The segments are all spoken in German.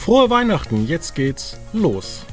Frohe Weihnachten, jetzt geht's los.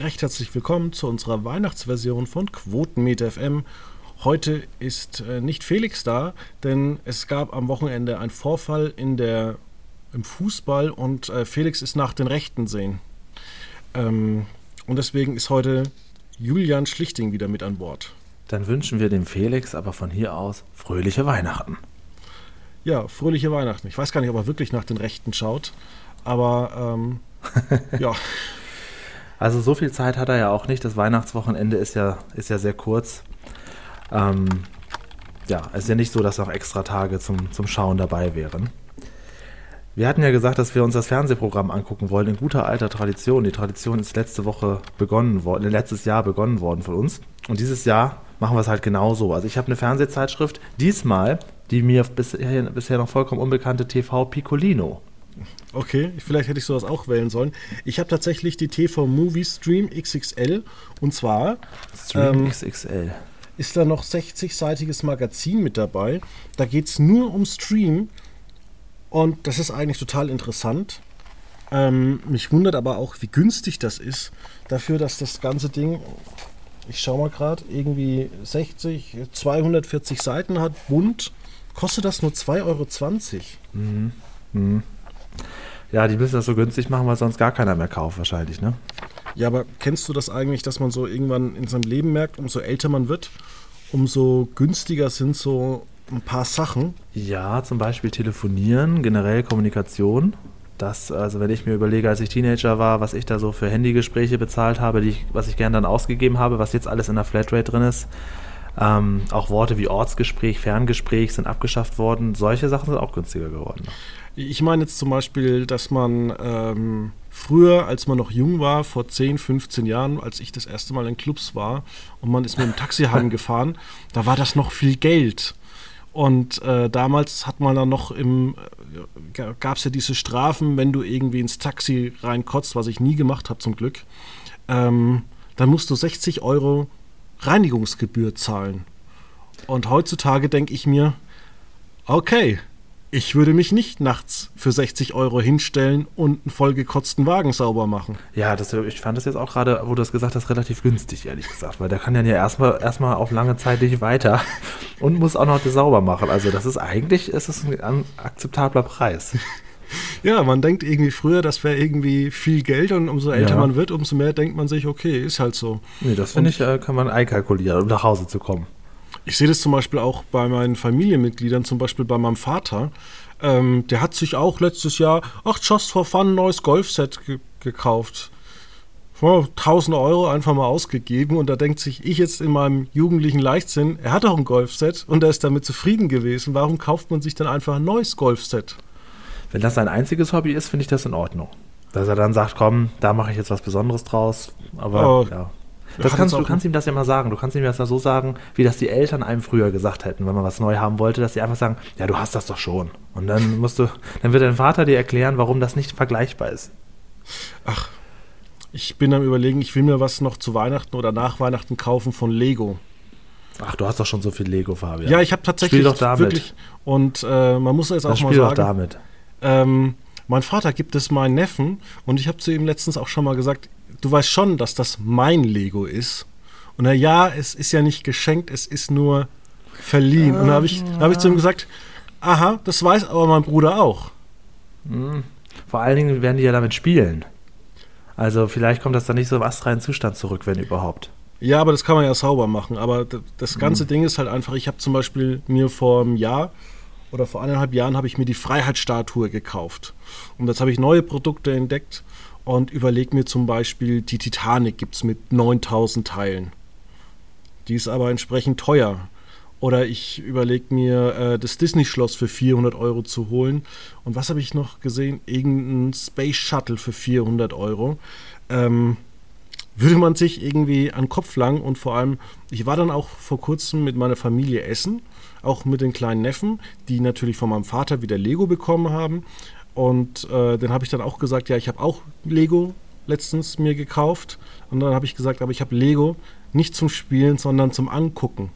Recht herzlich willkommen zu unserer Weihnachtsversion von Quotenmeter FM. Heute ist äh, nicht Felix da, denn es gab am Wochenende einen Vorfall in der, im Fußball und äh, Felix ist nach den Rechten sehen. Ähm, und deswegen ist heute Julian Schlichting wieder mit an Bord. Dann wünschen wir dem Felix aber von hier aus fröhliche Weihnachten. Ja, fröhliche Weihnachten. Ich weiß gar nicht, ob er wirklich nach den Rechten schaut, aber ähm, ja. Also so viel Zeit hat er ja auch nicht. Das Weihnachtswochenende ist ja, ist ja sehr kurz. Ähm, ja, es ist ja nicht so, dass noch extra Tage zum, zum Schauen dabei wären. Wir hatten ja gesagt, dass wir uns das Fernsehprogramm angucken wollen in guter alter Tradition. Die Tradition ist letzte Woche begonnen worden, letztes Jahr begonnen worden von uns. Und dieses Jahr machen wir es halt genauso. Also ich habe eine Fernsehzeitschrift, diesmal die mir bisher, bisher noch vollkommen unbekannte TV Piccolino. Okay, vielleicht hätte ich sowas auch wählen sollen. Ich habe tatsächlich die TV Movie Stream XXL und zwar Stream ähm, XXL. Ist da noch 60-seitiges Magazin mit dabei. Da geht es nur um Stream und das ist eigentlich total interessant. Ähm, mich wundert aber auch, wie günstig das ist, dafür, dass das ganze Ding, ich schaue mal gerade, irgendwie 60, 240 Seiten hat, bunt, kostet das nur 2,20 Euro. Mhm. Mhm. Ja, die müssen das so günstig machen, weil sonst gar keiner mehr kauft wahrscheinlich, ne? Ja, aber kennst du das eigentlich, dass man so irgendwann in seinem Leben merkt, umso älter man wird, umso günstiger sind so ein paar Sachen? Ja, zum Beispiel telefonieren, generell Kommunikation. Das, also wenn ich mir überlege, als ich Teenager war, was ich da so für Handygespräche bezahlt habe, die ich, was ich gern dann ausgegeben habe, was jetzt alles in der Flatrate drin ist, ähm, auch Worte wie Ortsgespräch, Ferngespräch sind abgeschafft worden. Solche Sachen sind auch günstiger geworden. Ich meine jetzt zum Beispiel, dass man ähm, früher, als man noch jung war, vor 10, 15 Jahren, als ich das erste Mal in Clubs war und man ist mit dem Taxi heimgefahren, da war das noch viel Geld. Und äh, damals hat man dann noch im, äh, gab es ja diese Strafen, wenn du irgendwie ins Taxi reinkotzt, was ich nie gemacht habe zum Glück, ähm, dann musst du 60 Euro Reinigungsgebühr zahlen. Und heutzutage denke ich mir, okay, ich würde mich nicht nachts für 60 Euro hinstellen und einen vollgekotzten Wagen sauber machen. Ja, das, ich fand das jetzt auch gerade, wo du das gesagt hast, relativ günstig, ehrlich gesagt. Weil der kann ja erstmal erstmal auf lange Zeit nicht weiter und muss auch noch das sauber machen. Also das ist eigentlich ist es ein akzeptabler Preis. Ja, man denkt irgendwie früher, das wäre irgendwie viel Geld und umso älter ja. man wird, umso mehr denkt man sich, okay, ist halt so. Nee, das finde ich, äh, kann man einkalkulieren, um nach Hause zu kommen. Ich sehe das zum Beispiel auch bei meinen Familienmitgliedern, zum Beispiel bei meinem Vater. Ähm, der hat sich auch letztes Jahr, ach, just for fun, ein neues Golfset ge gekauft. Oh, 1000 Euro einfach mal ausgegeben und da denkt sich ich jetzt in meinem jugendlichen Leichtsinn, er hat auch ein Golfset und er ist damit zufrieden gewesen. Warum kauft man sich dann einfach ein neues Golfset? Wenn das sein einziges Hobby ist, finde ich das in Ordnung. Dass er dann sagt, komm, da mache ich jetzt was Besonderes draus. Aber oh, ja. Das kannst, du kannst ihm das ja mal sagen. Du kannst ihm das ja so sagen, wie das die Eltern einem früher gesagt hätten, wenn man was neu haben wollte, dass sie einfach sagen, ja, du hast das doch schon. Und dann musst du, dann wird dein Vater dir erklären, warum das nicht vergleichbar ist. Ach, ich bin am überlegen, ich will mir was noch zu Weihnachten oder nach Weihnachten kaufen von Lego. Ach, du hast doch schon so viel Lego, Fabian. Ja, ich habe tatsächlich spiel doch damit. wirklich und äh, man muss es auch das mal sagen. Doch damit. Ähm, mein Vater gibt es meinen Neffen und ich habe zu ihm letztens auch schon mal gesagt, du weißt schon, dass das mein Lego ist. Und er, ja, es ist ja nicht geschenkt, es ist nur verliehen. Und da habe ich, hab ich zu ihm gesagt, aha, das weiß aber mein Bruder auch. Hm. Vor allen Dingen werden die ja damit spielen. Also vielleicht kommt das dann nicht so im astreinen Zustand zurück, wenn überhaupt. Ja, aber das kann man ja sauber machen. Aber das ganze mhm. Ding ist halt einfach, ich habe zum Beispiel mir vor einem Jahr oder vor eineinhalb Jahren habe ich mir die Freiheitsstatue gekauft. Und jetzt habe ich neue Produkte entdeckt und überlege mir zum Beispiel, die Titanic gibt es mit 9000 Teilen. Die ist aber entsprechend teuer. Oder ich überlege mir, äh, das Disney-Schloss für 400 Euro zu holen. Und was habe ich noch gesehen? Irgendein Space Shuttle für 400 Euro. Ähm, würde man sich irgendwie an den Kopf langen und vor allem, ich war dann auch vor kurzem mit meiner Familie essen, auch mit den kleinen Neffen, die natürlich von meinem Vater wieder Lego bekommen haben. Und äh, dann habe ich dann auch gesagt, ja, ich habe auch Lego letztens mir gekauft. Und dann habe ich gesagt, aber ich habe Lego nicht zum Spielen, sondern zum Angucken.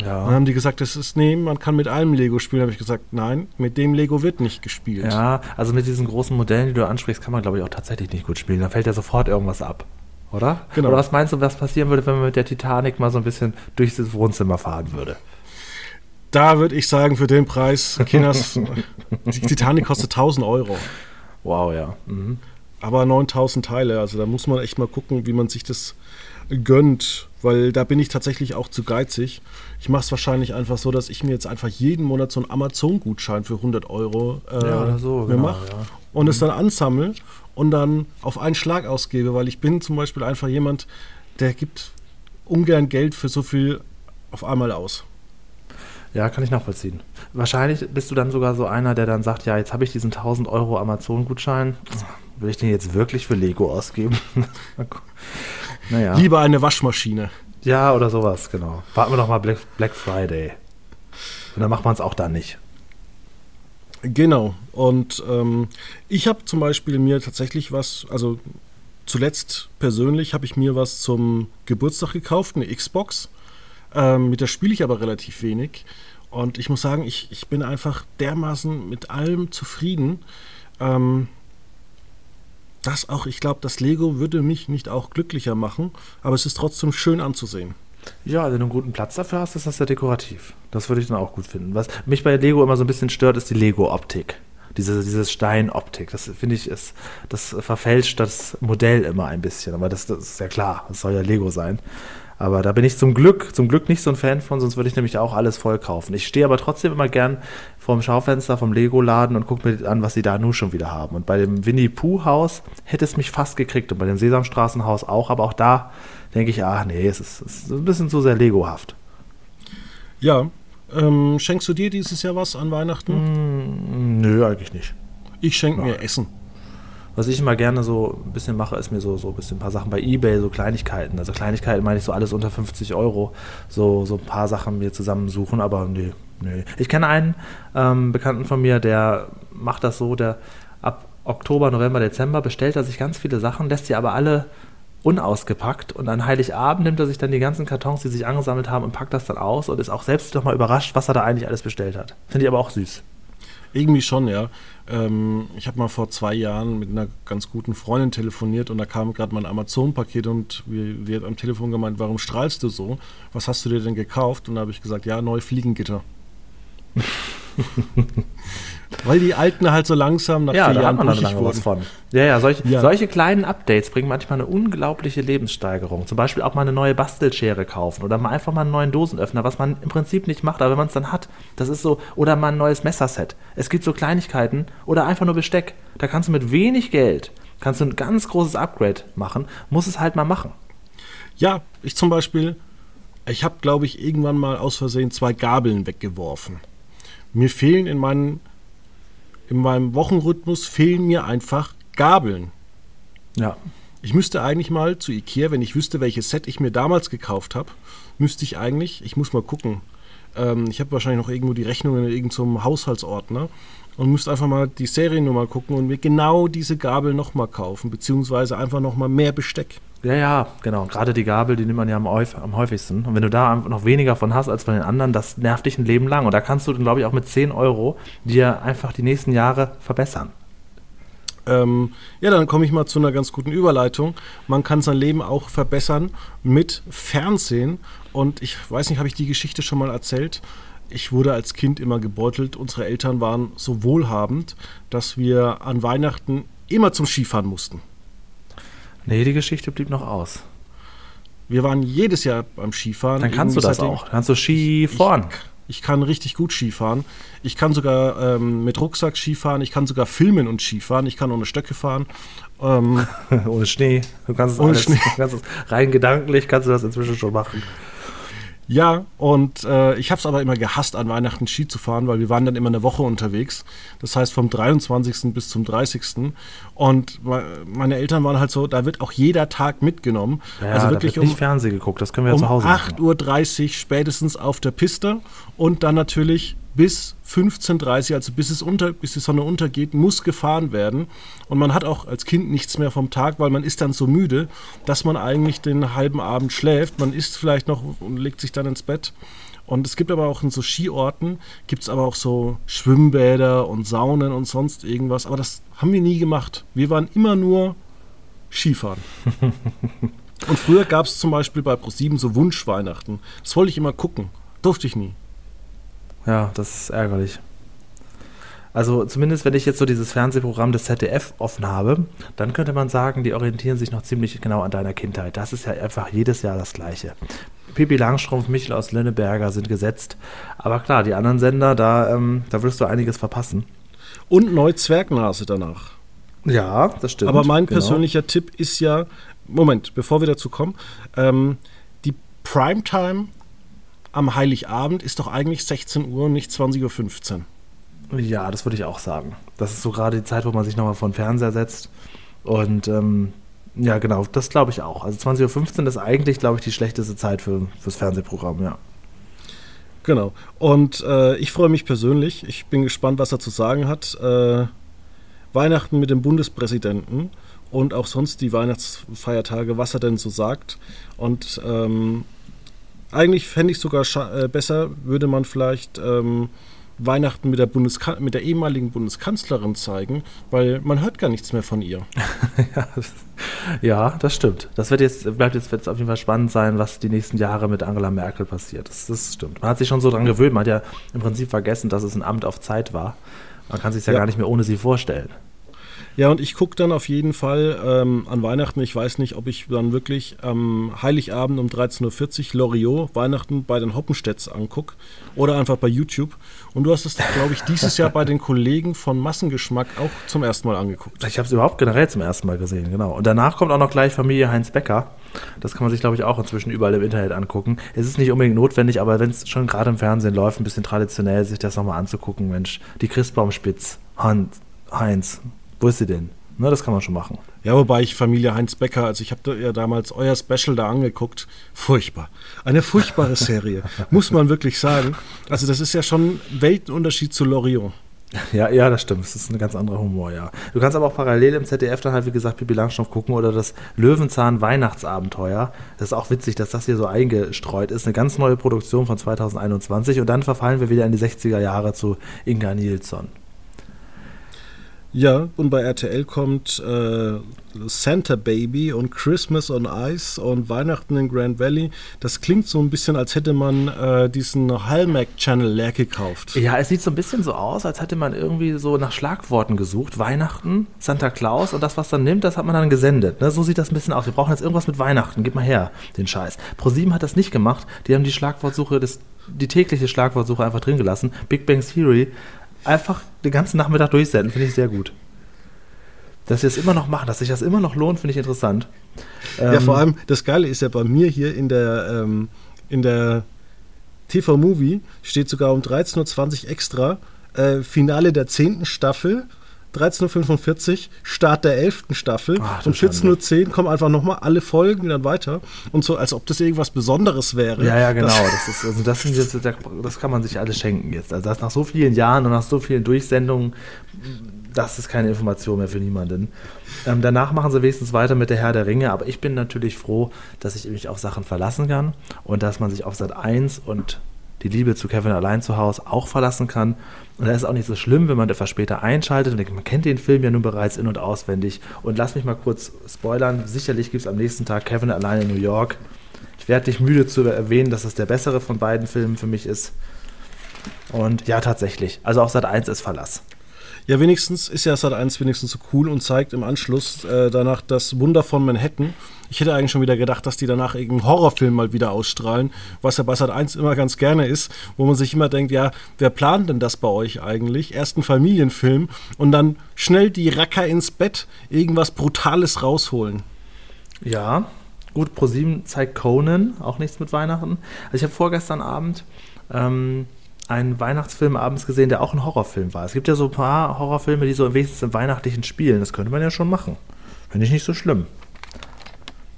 Ja. Dann haben die gesagt, das ist, nee, man kann mit allem Lego spielen. Da habe ich gesagt, nein, mit dem Lego wird nicht gespielt. Ja, also mit diesen großen Modellen, die du ansprichst, kann man, glaube ich, auch tatsächlich nicht gut spielen. Da fällt ja sofort irgendwas ab. Oder? Genau. Oder was meinst du, was passieren würde, wenn man mit der Titanic mal so ein bisschen durch das Wohnzimmer fahren würde? Da würde ich sagen, für den Preis, Kinas, die Titanic kostet 1000 Euro. Wow, ja. Mhm. Aber 9000 Teile, also da muss man echt mal gucken, wie man sich das gönnt, weil da bin ich tatsächlich auch zu geizig. Ich mache es wahrscheinlich einfach so, dass ich mir jetzt einfach jeden Monat so einen Amazon-Gutschein für 100 Euro äh, ja, so, genau, mache ja. und mhm. es dann ansammle und dann auf einen Schlag ausgebe, weil ich bin zum Beispiel einfach jemand, der gibt ungern Geld für so viel auf einmal aus. Ja, kann ich nachvollziehen. Wahrscheinlich bist du dann sogar so einer, der dann sagt, ja, jetzt habe ich diesen 1000 Euro Amazon-Gutschein. Will ich den jetzt wirklich für Lego ausgeben? naja. Lieber eine Waschmaschine. Ja, oder sowas, genau. Warten wir doch mal Black, Black Friday. Und dann macht man es auch dann nicht. Genau. Und ähm, ich habe zum Beispiel mir tatsächlich was, also zuletzt persönlich habe ich mir was zum Geburtstag gekauft, eine Xbox. Ähm, mit der spiele ich aber relativ wenig. Und ich muss sagen, ich, ich bin einfach dermaßen mit allem zufrieden. Ähm, dass auch, ich glaube, das Lego würde mich nicht auch glücklicher machen, aber es ist trotzdem schön anzusehen. Ja, wenn du einen guten Platz dafür hast, ist das ja dekorativ. Das würde ich dann auch gut finden. Was mich bei Lego immer so ein bisschen stört, ist die Lego-Optik. Diese, diese Steinoptik. Das finde ich, ist, das verfälscht das Modell immer ein bisschen. Aber das, das ist ja klar, das soll ja Lego sein. Aber da bin ich zum Glück, zum Glück nicht so ein Fan von, sonst würde ich nämlich auch alles voll kaufen. Ich stehe aber trotzdem immer gern vorm Schaufenster vom Lego-Laden und gucke mir an, was sie da nun schon wieder haben. Und bei dem Winnie-Pooh-Haus hätte es mich fast gekriegt und bei dem Sesamstraßenhaus auch, aber auch da denke ich, ach nee, es ist, es ist ein bisschen zu sehr Lego-haft. Ja. Ähm, schenkst du dir dieses Jahr was an Weihnachten? Mm, nö, eigentlich nicht. Ich schenke mir Essen. Was ich immer gerne so ein bisschen mache, ist mir so, so ein bisschen ein paar Sachen bei Ebay, so Kleinigkeiten. Also Kleinigkeiten meine ich so alles unter 50 Euro. So, so ein paar Sachen mir zusammensuchen, aber nee, nee. Ich kenne einen ähm, Bekannten von mir, der macht das so, der ab Oktober, November, Dezember bestellt er sich ganz viele Sachen, lässt sie aber alle unausgepackt und an Heiligabend nimmt er sich dann die ganzen Kartons, die sich angesammelt haben und packt das dann aus und ist auch selbst nochmal überrascht, was er da eigentlich alles bestellt hat. Finde ich aber auch süß. Irgendwie schon, ja. Ähm, ich habe mal vor zwei Jahren mit einer ganz guten Freundin telefoniert und da kam gerade mein Amazon-Paket und wir, wir hat am Telefon gemeint, warum strahlst du so? Was hast du dir denn gekauft? Und da habe ich gesagt, ja, neue Fliegengitter. Weil die alten halt so langsam nach ja, vier Jahren brüchig wurden. Von. Ja, ja solche, ja. solche kleinen Updates bringen manchmal eine unglaubliche Lebenssteigerung. Zum Beispiel auch mal eine neue Bastelschere kaufen oder mal einfach mal einen neuen Dosenöffner, was man im Prinzip nicht macht, aber wenn man es dann hat, das ist so, oder mal ein neues Messerset. Es gibt so Kleinigkeiten oder einfach nur Besteck. Da kannst du mit wenig Geld, kannst du ein ganz großes Upgrade machen, muss es halt mal machen. Ja, ich zum Beispiel, ich habe, glaube ich, irgendwann mal aus Versehen zwei Gabeln weggeworfen. Mir fehlen in meinen in meinem Wochenrhythmus fehlen mir einfach Gabeln. Ja. Ich müsste eigentlich mal zu Ikea, wenn ich wüsste, welches Set ich mir damals gekauft habe, müsste ich eigentlich, ich muss mal gucken. Ähm, ich habe wahrscheinlich noch irgendwo die Rechnungen in irgendeinem Haushaltsordner und müsste einfach mal die Seriennummer gucken und mir genau diese Gabel nochmal kaufen, beziehungsweise einfach nochmal mehr Besteck. Ja, ja, genau. Gerade die Gabel, die nimmt man ja am, am, häufigsten. Und wenn du da noch weniger von hast als von den anderen, das nervt dich ein Leben lang. Und da kannst du dann, glaube ich, auch mit 10 Euro dir einfach die nächsten Jahre verbessern. Ähm, ja, dann komme ich mal zu einer ganz guten Überleitung. Man kann sein Leben auch verbessern mit Fernsehen. Und ich weiß nicht, habe ich die Geschichte schon mal erzählt? Ich wurde als Kind immer gebeutelt. Unsere Eltern waren so wohlhabend, dass wir an Weihnachten immer zum Skifahren mussten. Nee, die Geschichte blieb noch aus. Wir waren jedes Jahr beim Skifahren. Dann kannst du das auch. Kannst du Ski fahren. Ich, ich, kann richtig gut Skifahren. Ich kann sogar ähm, mit Rucksack Skifahren. Ich kann sogar filmen und Skifahren. Ich kann ohne Stöcke fahren. Ähm, ohne Schnee. Du kannst es ohne alles, Schnee. Kannst es, rein gedanklich kannst du das inzwischen schon machen. Ja, und äh, ich habe es aber immer gehasst, an Weihnachten Ski zu fahren, weil wir waren dann immer eine Woche unterwegs. Das heißt vom 23. bis zum 30. Und meine Eltern waren halt so, da wird auch jeder Tag mitgenommen. Ja, also wirklich da wird nicht um, Fernsehen geguckt, das können wir um ja zu Hause machen. 8.30 Uhr spätestens auf der Piste und dann natürlich bis 15.30 Uhr, also bis, es unter, bis die Sonne untergeht, muss gefahren werden. Und man hat auch als Kind nichts mehr vom Tag, weil man ist dann so müde, dass man eigentlich den halben Abend schläft. Man isst vielleicht noch und legt sich dann ins Bett. Und es gibt aber auch in so Skiorten, gibt es aber auch so Schwimmbäder und Saunen und sonst irgendwas. Aber das haben wir nie gemacht. Wir waren immer nur Skifahren. und früher gab es zum Beispiel bei ProSieben so Wunschweihnachten. Das wollte ich immer gucken. Durfte ich nie. Ja, das ist ärgerlich. Also zumindest, wenn ich jetzt so dieses Fernsehprogramm des ZDF offen habe, dann könnte man sagen, die orientieren sich noch ziemlich genau an deiner Kindheit. Das ist ja einfach jedes Jahr das Gleiche. Pippi Langstrumpf, Michel aus Lönneberger sind gesetzt. Aber klar, die anderen Sender, da, ähm, da wirst du einiges verpassen. Und Neu-Zwergnase danach. Ja, das stimmt. Aber mein genau. persönlicher Tipp ist ja, Moment, bevor wir dazu kommen, ähm, die Primetime am Heiligabend ist doch eigentlich 16 Uhr und nicht 20.15 Uhr. Ja, das würde ich auch sagen. Das ist so gerade die Zeit, wo man sich nochmal vor den Fernseher setzt. Und ähm, ja, genau, das glaube ich auch. Also 20.15 Uhr ist eigentlich, glaube ich, die schlechteste Zeit für, fürs Fernsehprogramm, ja. Genau. Und äh, ich freue mich persönlich. Ich bin gespannt, was er zu sagen hat. Äh, Weihnachten mit dem Bundespräsidenten und auch sonst die Weihnachtsfeiertage, was er denn so sagt. Und ähm, eigentlich fände ich sogar äh, besser, würde man vielleicht ähm, Weihnachten mit der, Bundeskan mit der ehemaligen Bundeskanzlerin zeigen, weil man hört gar nichts mehr von ihr. ja, das stimmt. Das wird jetzt, bleibt jetzt, wird auf jeden Fall spannend sein, was die nächsten Jahre mit Angela Merkel passiert. Das, das stimmt. Man hat sich schon so dran gewöhnt. Man hat ja im Prinzip vergessen, dass es ein Amt auf Zeit war. Man kann sich ja, ja gar nicht mehr ohne sie vorstellen. Ja, und ich gucke dann auf jeden Fall ähm, an Weihnachten, ich weiß nicht, ob ich dann wirklich am ähm, Heiligabend um 13.40 Uhr Loriot Weihnachten bei den Hoppenstädts angucke oder einfach bei YouTube. Und du hast es, glaube ich, dieses Jahr bei den Kollegen von Massengeschmack auch zum ersten Mal angeguckt. Ich habe es überhaupt generell zum ersten Mal gesehen, genau. Und danach kommt auch noch gleich Familie Heinz Becker. Das kann man sich, glaube ich, auch inzwischen überall im Internet angucken. Es ist nicht unbedingt notwendig, aber wenn es schon gerade im Fernsehen läuft, ein bisschen traditionell, sich das nochmal anzugucken, Mensch, die Christbaumspitz, Heinz, wo ist sie denn? Na, das kann man schon machen. Ja, wobei ich Familie Heinz Becker, also ich habe ja damals euer Special da angeguckt. Furchtbar. Eine furchtbare Serie, muss man wirklich sagen. Also das ist ja schon ein Weltenunterschied zu Loriot. Ja, ja, das stimmt. Das ist ein ganz anderer Humor, ja. Du kannst aber auch parallel im ZDF dann halt, wie gesagt, Pippi Langstrumpf gucken oder das Löwenzahn Weihnachtsabenteuer. Das ist auch witzig, dass das hier so eingestreut ist. Eine ganz neue Produktion von 2021 und dann verfallen wir wieder in die 60er Jahre zu Inga Nilsson. Ja, und bei RTL kommt äh, Santa Baby und Christmas on Ice und Weihnachten in Grand Valley. Das klingt so ein bisschen, als hätte man äh, diesen Hallmark-Channel leer gekauft. Ja, es sieht so ein bisschen so aus, als hätte man irgendwie so nach Schlagworten gesucht. Weihnachten, Santa Claus und das, was dann nimmt, das hat man dann gesendet. Ne? So sieht das ein bisschen aus. Wir brauchen jetzt irgendwas mit Weihnachten. Gib mal her, den Scheiß. ProSieben hat das nicht gemacht. Die haben die Schlagwortsuche, das, die tägliche Schlagwortsuche einfach drin gelassen. Big Bang Theory einfach den ganzen Nachmittag durchsenden, finde ich sehr gut. Dass sie das immer noch machen, dass sich das immer noch lohnt, finde ich interessant. Ja, ähm, vor allem, das Geile ist ja bei mir hier in der, ähm, in der TV-Movie steht sogar um 13.20 Uhr extra äh, Finale der 10. Staffel 13.45 Uhr, Start der 11. Staffel. Ach, um 14.10 Uhr kommen einfach nochmal alle Folgen dann weiter. Und so, als ob das irgendwas Besonderes wäre. Ja, ja, genau. Das, ist, also das, sind jetzt, das kann man sich alles schenken jetzt. Also das nach so vielen Jahren und nach so vielen Durchsendungen, das ist keine Information mehr für niemanden. Ähm, danach machen sie wenigstens weiter mit der Herr der Ringe, aber ich bin natürlich froh, dass ich mich auf Sachen verlassen kann und dass man sich auf Sat 1 und die Liebe zu Kevin allein zu Hause auch verlassen kann. Und da ist es auch nicht so schlimm, wenn man etwas später einschaltet. Und man kennt den Film ja nun bereits in- und auswendig. Und lass mich mal kurz spoilern. Sicherlich gibt es am nächsten Tag Kevin allein in New York. Ich werde dich müde zu erwähnen, dass es der bessere von beiden Filmen für mich ist. Und ja, tatsächlich. Also auch Sat 1 ist Verlass. Ja, wenigstens ist ja Sat 1 wenigstens so cool und zeigt im Anschluss äh, danach das Wunder von Manhattan. Ich hätte eigentlich schon wieder gedacht, dass die danach irgendeinen Horrorfilm mal wieder ausstrahlen, was ja bei Sat 1 immer ganz gerne ist, wo man sich immer denkt, ja, wer plant denn das bei euch eigentlich? Erst ein Familienfilm und dann schnell die Racker ins Bett, irgendwas Brutales rausholen. Ja, Gut, ProSieben zeigt Conan, auch nichts mit Weihnachten. Also ich habe vorgestern Abend ähm, einen Weihnachtsfilm abends gesehen, der auch ein Horrorfilm war. Es gibt ja so ein paar Horrorfilme, die so wenigstens im Weihnachtlichen spielen. Das könnte man ja schon machen. Finde ich nicht so schlimm.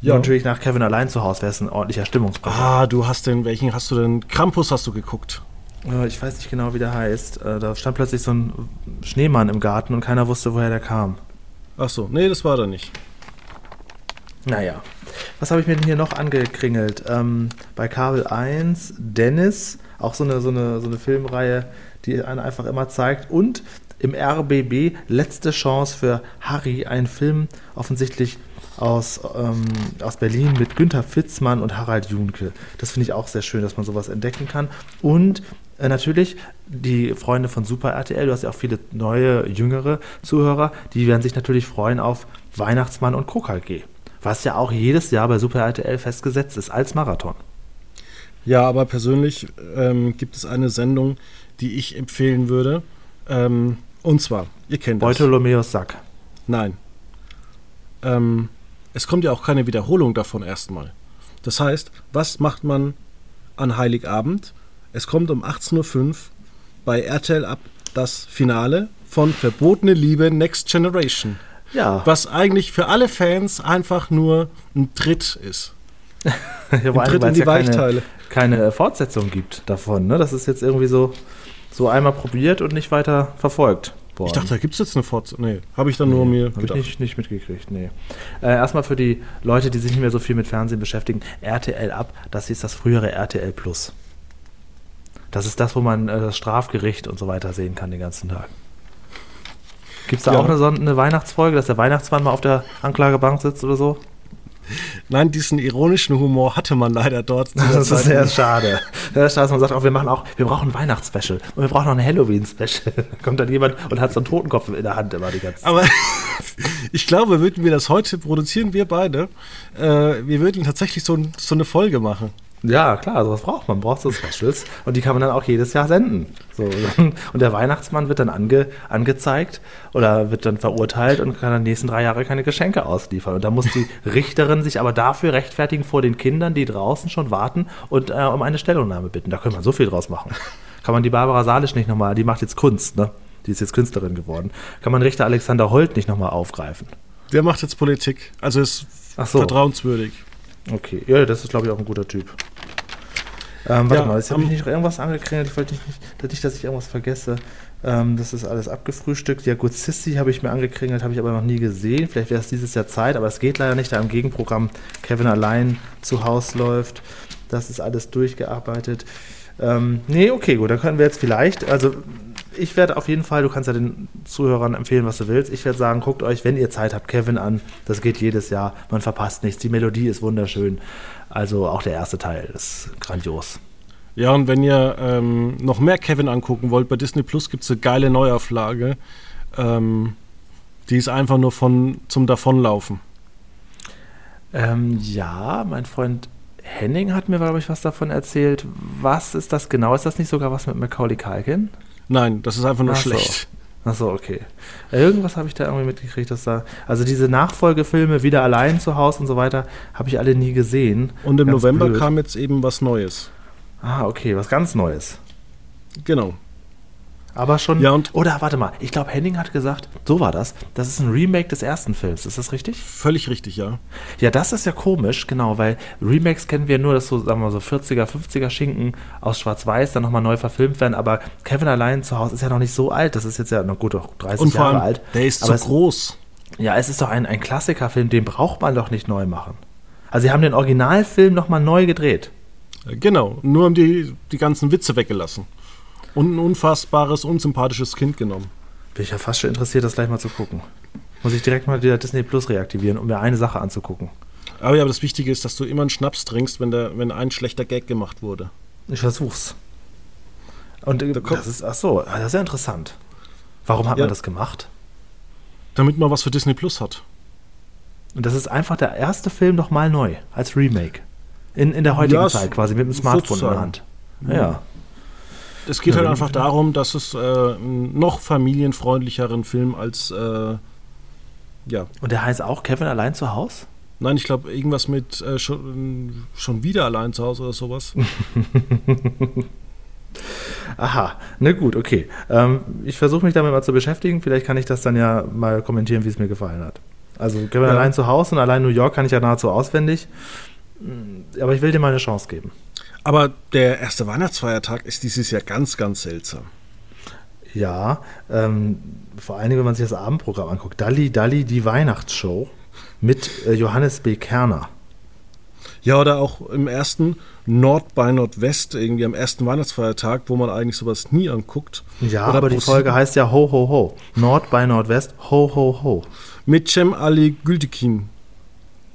Ja. Und natürlich nach Kevin allein zu Hause wäre es ein ordentlicher Stimmungsbrecher. Ah, du hast den, welchen hast du denn? Krampus hast du geguckt. Äh, ich weiß nicht genau, wie der heißt. Äh, da stand plötzlich so ein Schneemann im Garten und keiner wusste, woher der kam. Ach so, nee, das war der nicht. Naja. Was habe ich mir denn hier noch angekringelt? Ähm, bei Kabel 1, Dennis, auch so eine, so, eine, so eine Filmreihe, die einen einfach immer zeigt. Und im RBB letzte Chance für Harry, ein Film offensichtlich aus, ähm, aus Berlin mit Günther Fitzmann und Harald Junke. Das finde ich auch sehr schön, dass man sowas entdecken kann. Und äh, natürlich die Freunde von Super RTL, du hast ja auch viele neue, jüngere Zuhörer, die werden sich natürlich freuen auf Weihnachtsmann und KKG. Was ja auch jedes Jahr bei Super RTL festgesetzt ist als Marathon. Ja, aber persönlich ähm, gibt es eine Sendung, die ich empfehlen würde. Ähm, und zwar, ihr kennt das. Bartholomäus Sack. Nein. Ähm, es kommt ja auch keine Wiederholung davon erstmal. Das heißt, was macht man an Heiligabend? Es kommt um 18.05 Uhr bei RTL ab das Finale von Verbotene Liebe Next Generation. Ja. Was eigentlich für alle Fans einfach nur ein Tritt ist. ein Tritt in die ja Weichteile. Keine, keine Fortsetzung gibt davon. Ne? Das ist jetzt irgendwie so, so einmal probiert und nicht weiter verfolgt worden. Ich dachte, da gibt es jetzt eine Fortsetzung. Nee, habe ich dann nee, nur mir Habe ich nicht, nicht mitgekriegt, nee. Äh, erstmal für die Leute, die sich nicht mehr so viel mit Fernsehen beschäftigen, RTL ab, das ist das frühere RTL Plus. Das ist das, wo man äh, das Strafgericht und so weiter sehen kann den ganzen Tag. Gibt es da ja. auch eine, eine Weihnachtsfolge, dass der Weihnachtsmann mal auf der Anklagebank sitzt oder so? Nein, diesen ironischen Humor hatte man leider dort. Das ist sehr schade. Sehr schade, dass man sagt, auch, wir machen auch, wir brauchen ein Weihnachtsspecial und wir brauchen noch ein Halloween-Special. Da kommt dann jemand und hat so einen Totenkopf in der Hand immer die ganze Zeit. Aber ich glaube, würden wir das heute produzieren, wir beide, äh, wir würden tatsächlich so, so eine Folge machen. Ja, klar, sowas braucht man. braucht so Specials. Und die kann man dann auch jedes Jahr senden. So. Und der Weihnachtsmann wird dann ange, angezeigt oder wird dann verurteilt und kann dann die nächsten drei Jahre keine Geschenke ausliefern. Und da muss die Richterin sich aber dafür rechtfertigen vor den Kindern, die draußen schon warten und äh, um eine Stellungnahme bitten. Da könnte man so viel draus machen. Kann man die Barbara Salisch nicht nochmal, die macht jetzt Kunst, ne? Die ist jetzt Künstlerin geworden. Kann man Richter Alexander Holt nicht nochmal aufgreifen? Der macht jetzt Politik. Also ist so. vertrauenswürdig. Okay, ja, das ist, glaube ich, auch ein guter Typ. Ähm, warte ja, mal, jetzt habe ich nicht irgendwas angekriegt. Ich wollte nicht, nicht, dass ich irgendwas vergesse. Ähm, das ist alles abgefrühstückt. Ja, gut, Sissy habe ich mir angekringelt, habe ich aber noch nie gesehen. Vielleicht wäre es dieses Jahr Zeit, aber es geht leider nicht, da im Gegenprogramm Kevin allein zu Hause läuft. Das ist alles durchgearbeitet. Ähm, nee, okay, gut, dann können wir jetzt vielleicht, also ich werde auf jeden Fall, du kannst ja den Zuhörern empfehlen, was du willst. Ich werde sagen, guckt euch, wenn ihr Zeit habt, Kevin an. Das geht jedes Jahr. Man verpasst nichts. Die Melodie ist wunderschön. Also auch der erste Teil ist grandios. Ja, und wenn ihr ähm, noch mehr Kevin angucken wollt, bei Disney Plus gibt es eine geile Neuauflage. Ähm, die ist einfach nur von zum Davonlaufen. Ähm, ja, mein Freund Henning hat mir, glaube ich, was davon erzählt. Was ist das genau? Ist das nicht sogar was mit Macaulay Culkin? Nein, das ist einfach nur Ach schlecht. So. Ach so, okay. Irgendwas habe ich da irgendwie mitgekriegt, dass da. Also diese Nachfolgefilme, wieder allein zu Hause und so weiter, habe ich alle nie gesehen. Und im ganz November blöd. kam jetzt eben was Neues. Ah, okay, was ganz Neues. Genau. Aber schon. Ja, und oder warte mal, ich glaube, Henning hat gesagt, so war das. Das ist ein Remake des ersten Films. Ist das richtig? Völlig richtig, ja. Ja, das ist ja komisch, genau, weil Remakes kennen wir nur, dass so, sagen wir so 40er, 50er Schinken aus Schwarz-Weiß dann nochmal neu verfilmt werden. Aber Kevin allein zu Hause ist ja noch nicht so alt. Das ist jetzt ja noch gut, 30 und Jahre alt. Der ist aber so groß. ja, es ist doch ein, ein Klassikerfilm, den braucht man doch nicht neu machen. Also, sie haben den Originalfilm nochmal neu gedreht. Genau, nur haben die die ganzen Witze weggelassen und ein unfassbares, unsympathisches Kind genommen. Bin ich ja fast schon interessiert, das gleich mal zu gucken. Muss ich direkt mal wieder Disney Plus reaktivieren, um mir eine Sache anzugucken. Aber ja, aber das Wichtige ist, dass du immer einen Schnaps trinkst, wenn, der, wenn ein schlechter Gag gemacht wurde. Ich versuch's. Und da das ist, ach so, ah, das ist ja interessant. Warum hat ja. man das gemacht? Damit man was für Disney Plus hat. Und das ist einfach der erste Film nochmal neu, als Remake. In, in der heutigen ja, Zeit quasi, mit dem Smartphone sozusagen. in der Hand. Ja. Es geht ja, halt einfach darum, dass es äh, einen noch familienfreundlicheren Film als äh, ja. Und der heißt auch Kevin allein zu Hause? Nein, ich glaube, irgendwas mit äh, schon, schon wieder allein zu Hause oder sowas. Aha, na gut, okay. Ähm, ich versuche mich damit mal zu beschäftigen. Vielleicht kann ich das dann ja mal kommentieren, wie es mir gefallen hat. Also Kevin ja. allein zu Hause und allein New York kann ich ja nahezu auswendig. Aber ich will dir mal eine Chance geben. Aber der erste Weihnachtsfeiertag ist dieses Jahr ganz, ganz seltsam. Ja, ähm, vor allen Dingen, wenn man sich das Abendprogramm anguckt. Dalli, Dalli, die Weihnachtsshow mit äh, Johannes B. Kerner. Ja, oder auch im ersten Nord bei Nordwest, irgendwie am ersten Weihnachtsfeiertag, wo man eigentlich sowas nie anguckt. Ja, oder aber die Folge heißt ja Ho Ho Ho. Nord bei Nordwest, Ho Ho Ho. Mit Cem Ali Gültekin.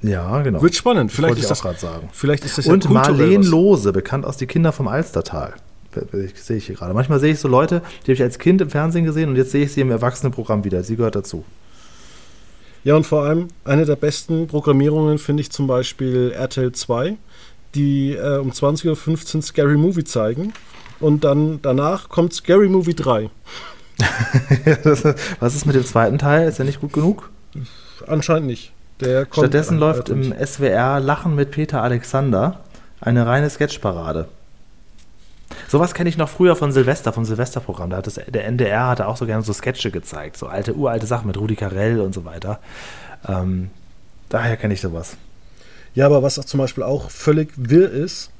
Ja, genau. Wird spannend. Vielleicht ist, ich das, gerade sagen. vielleicht ist das Und ja kulturell Marleen. Lose, bekannt aus Die Kinder vom Alstertal. Sehe ich hier gerade. Manchmal sehe ich so Leute, die habe ich als Kind im Fernsehen gesehen und jetzt sehe ich sie im Erwachsenenprogramm wieder. Sie gehört dazu. Ja, und vor allem eine der besten Programmierungen finde ich zum Beispiel RTL 2, die äh, um 20.15 Uhr Scary Movie zeigen. Und dann danach kommt Scary Movie 3. Was ist mit dem zweiten Teil? Ist er nicht gut genug? Anscheinend nicht. Stattdessen läuft im SWR Lachen mit Peter Alexander eine reine Sketchparade. Sowas kenne ich noch früher von Silvester, vom Silvesterprogramm. Da hat das, der NDR hatte auch so gerne so Sketche gezeigt, so alte, uralte Sachen mit Rudi Carell und so weiter. Ähm, daher kenne ich sowas. Ja, aber was auch zum Beispiel auch völlig wirr ist,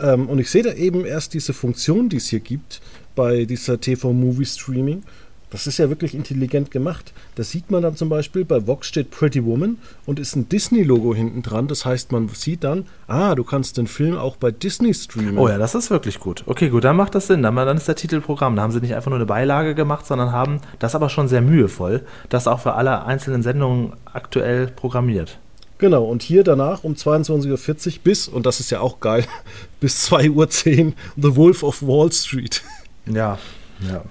ähm, und ich sehe da eben erst diese Funktion, die es hier gibt, bei dieser TV-Movie-Streaming. Das ist ja wirklich intelligent gemacht. Da sieht man dann zum Beispiel, bei Vox steht Pretty Woman und ist ein Disney-Logo hinten dran. Das heißt, man sieht dann, ah, du kannst den Film auch bei Disney streamen. Oh ja, das ist wirklich gut. Okay, gut, dann macht das Sinn. Dann, dann ist der Titel Programm. Da haben sie nicht einfach nur eine Beilage gemacht, sondern haben das aber schon sehr mühevoll, das auch für alle einzelnen Sendungen aktuell programmiert. Genau, und hier danach um 22.40 Uhr bis, und das ist ja auch geil, bis 2.10 Uhr The Wolf of Wall Street. Ja, ja.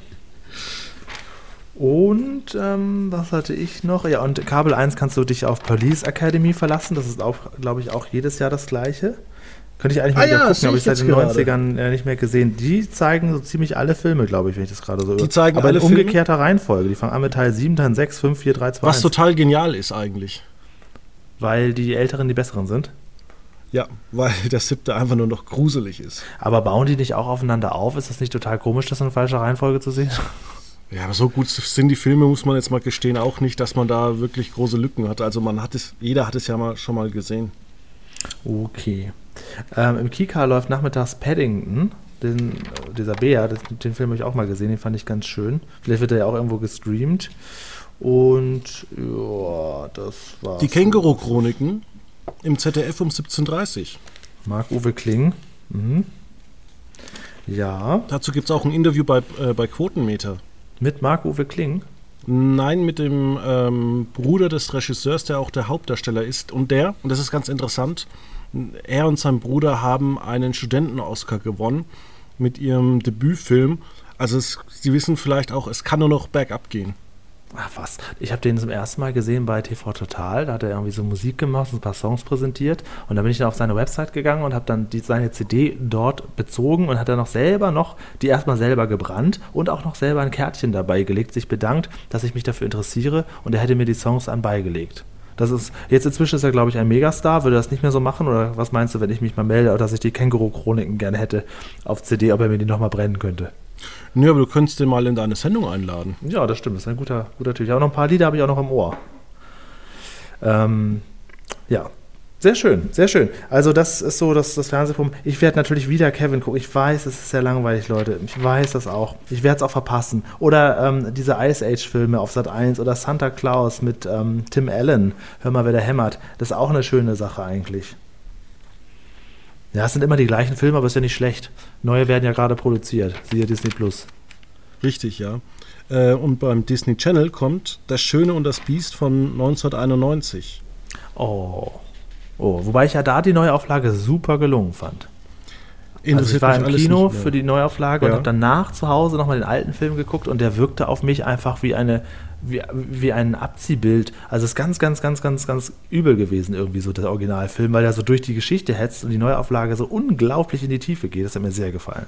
Und ähm, was hatte ich noch? Ja, und Kabel 1 kannst du dich auf Police Academy verlassen. Das ist auch, glaube ich, auch jedes Jahr das gleiche. Könnte ich eigentlich mal Ah wieder ja, gucken, habe ich seit den gerade. 90ern äh, nicht mehr gesehen. Die zeigen so ziemlich alle Filme, glaube ich, wenn ich das gerade so Die zeigen Aber alle in Filme? umgekehrter Reihenfolge. Die fangen an mit Teil 7, Teil 6, 5, 4, 3, 2, Was 1. total genial ist eigentlich. Weil die Älteren die Besseren sind. Ja, weil der siebte einfach nur noch gruselig ist. Aber bauen die nicht auch aufeinander auf? Ist das nicht total komisch, das in falscher Reihenfolge zu sehen? Ja, aber so gut sind die Filme, muss man jetzt mal gestehen, auch nicht, dass man da wirklich große Lücken hat. Also man hat es, jeder hat es ja mal schon mal gesehen. Okay. Ähm, Im Kika läuft nachmittags Paddington, den, dieser Bär, das, den Film habe ich auch mal gesehen, den fand ich ganz schön. Vielleicht wird er ja auch irgendwo gestreamt. Und ja, das war. Die Känguru-Chroniken im ZDF um 17.30 Uhr. Marc-Uwe Kling. Mhm. Ja, Dazu gibt es auch ein Interview bei, äh, bei Quotenmeter. Mit Marc-Uwe Kling. Nein, mit dem ähm, Bruder des Regisseurs, der auch der Hauptdarsteller ist. Und der, und das ist ganz interessant, er und sein Bruder haben einen Studenten-Oscar gewonnen mit ihrem Debütfilm. Also es, Sie wissen vielleicht auch, es kann nur noch bergab gehen. Ach was, ich habe den zum ersten Mal gesehen bei TV Total. Da hat er irgendwie so Musik gemacht und ein paar Songs präsentiert. Und da bin ich dann auf seine Website gegangen und habe dann die, seine CD dort bezogen und hat dann noch selber noch die erstmal selber gebrannt und auch noch selber ein Kärtchen dabei gelegt, sich bedankt, dass ich mich dafür interessiere und er hätte mir die Songs anbeigelegt. Das ist, jetzt inzwischen ist er, glaube ich, ein Megastar. Würde er das nicht mehr so machen? Oder was meinst du, wenn ich mich mal melde, dass ich die Känguru-Chroniken gerne hätte auf CD, ob er mir die nochmal brennen könnte? Nö, aber du könntest den mal in deine Sendung einladen. Ja, das stimmt. Das ist ein guter, guter Typ. Habe noch ein paar Lieder, habe ich auch noch im Ohr. Ähm, ja, sehr schön, sehr schön. Also das ist so das, das Fernsehprogramm. Ich werde natürlich wieder Kevin gucken. Ich weiß, es ist sehr langweilig, Leute. Ich weiß das auch. Ich werde es auch verpassen. Oder ähm, diese Ice Age-Filme auf Sat 1 oder Santa Claus mit ähm, Tim Allen. Hör mal, wer da hämmert. Das ist auch eine schöne Sache eigentlich. Ja, es sind immer die gleichen Filme, aber ist ja nicht schlecht. Neue werden ja gerade produziert. Siehe Disney Plus. Richtig, ja. Äh, und beim Disney Channel kommt Das Schöne und das Biest von 1991. Oh. Oh, wobei ich ja da die Neuauflage super gelungen fand. Also ich war im Kino für die Neuauflage und Ja. habe danach zu Hause nochmal den alten Film geguckt und der wirkte auf mich einfach wie eine wie, wie ein Abziehbild. Also es ist ganz, ganz, ganz, ganz, ganz übel gewesen irgendwie so der Originalfilm, weil er so durch die Geschichte hetzt und die Neuauflage so unglaublich in die Tiefe geht. Das hat mir sehr gefallen.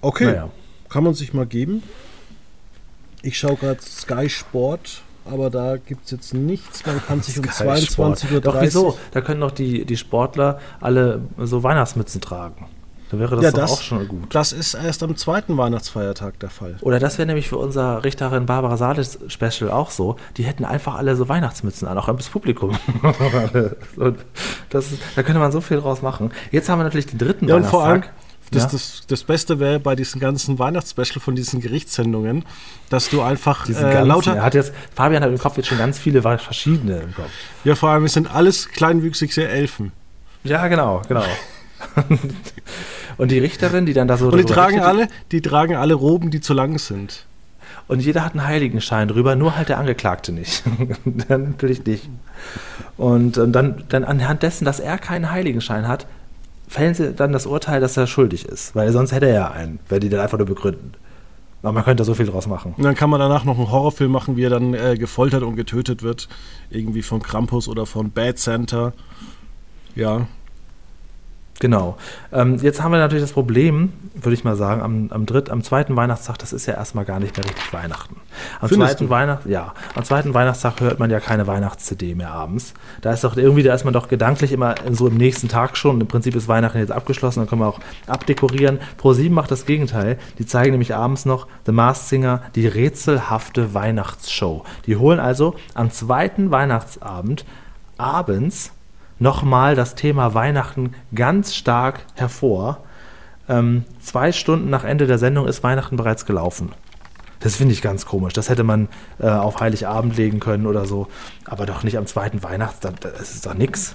Okay, Naja. kann man sich mal geben. Ich schaue gerade Sky Sport aber da gibt es jetzt nichts. Man kann sich um Sky Sport. 22.30 Uhr. Doch, wieso? Da können doch die, die Sportler alle so Weihnachtsmützen tragen. Da wäre das Ja, das- auch schon gut. Das ist erst am zweiten Weihnachtsfeiertag der Fall. Oder das wäre nämlich für unser Richterin Barbara Sales Special auch so. Die hätten einfach alle so Weihnachtsmützen an, auch das Publikum. das, da könnte man so viel draus machen. Jetzt haben wir natürlich den dritten Ja, und vor allem, Weihnachtstag. das, Ja. das, das Beste wäre bei diesen ganzen Weihnachtsspecial von diesen Gerichtssendungen, dass du einfach Diesen äh, ganzen, lauter. er hat jetzt, Fabian hat im Kopf jetzt schon ganz viele verschiedene im Kopf. Ja, vor allem, es sind alles kleinwüchsige Elfen. Ja, genau, genau. Und die Richterin, die dann da so Und die tragen richtet, alle, die tragen alle Roben, die zu lang sind. Und jeder hat einen Heiligenschein drüber, nur halt der Angeklagte nicht. dann natürlich nicht. Und, und dann, dann anhand dessen, dass er keinen Heiligenschein hat, fällen sie dann das Urteil, dass er schuldig ist. Weil sonst hätte er ja einen, wenn die dann einfach nur begründen. Aber man könnte da so viel draus machen. Und dann kann man danach noch einen Horrorfilm machen, wie er dann äh, gefoltert und getötet wird. Irgendwie von Krampus oder von Bad Santa. Ja. Genau. Ähm, jetzt haben wir natürlich das Problem, würde ich mal sagen, am, am, dritt, am zweiten Weihnachtstag, das ist ja erstmal gar nicht mehr richtig Weihnachten. Am Findest zweiten? Weihnacht, ja, am zweiten Weihnachtstag hört man ja keine Weihnachts-CD mehr abends. Da ist doch irgendwie, da ist man doch gedanklich immer so im nächsten Tag schon. Im Prinzip ist Weihnachten jetzt abgeschlossen, dann können wir auch abdekorieren. Pro7 macht das Gegenteil. Die zeigen nämlich abends noch The Masked Singer, die rätselhafte Weihnachtsshow. Die holen also am zweiten Weihnachtsabend abends nochmal das Thema Weihnachten ganz stark hervor. Ähm, zwei Stunden nach Ende der Sendung ist Weihnachten bereits gelaufen. Das finde ich ganz komisch. Das hätte man äh, auf Heiligabend legen können oder so. Aber doch nicht am zweiten Weihnachtstag. Das ist doch nix.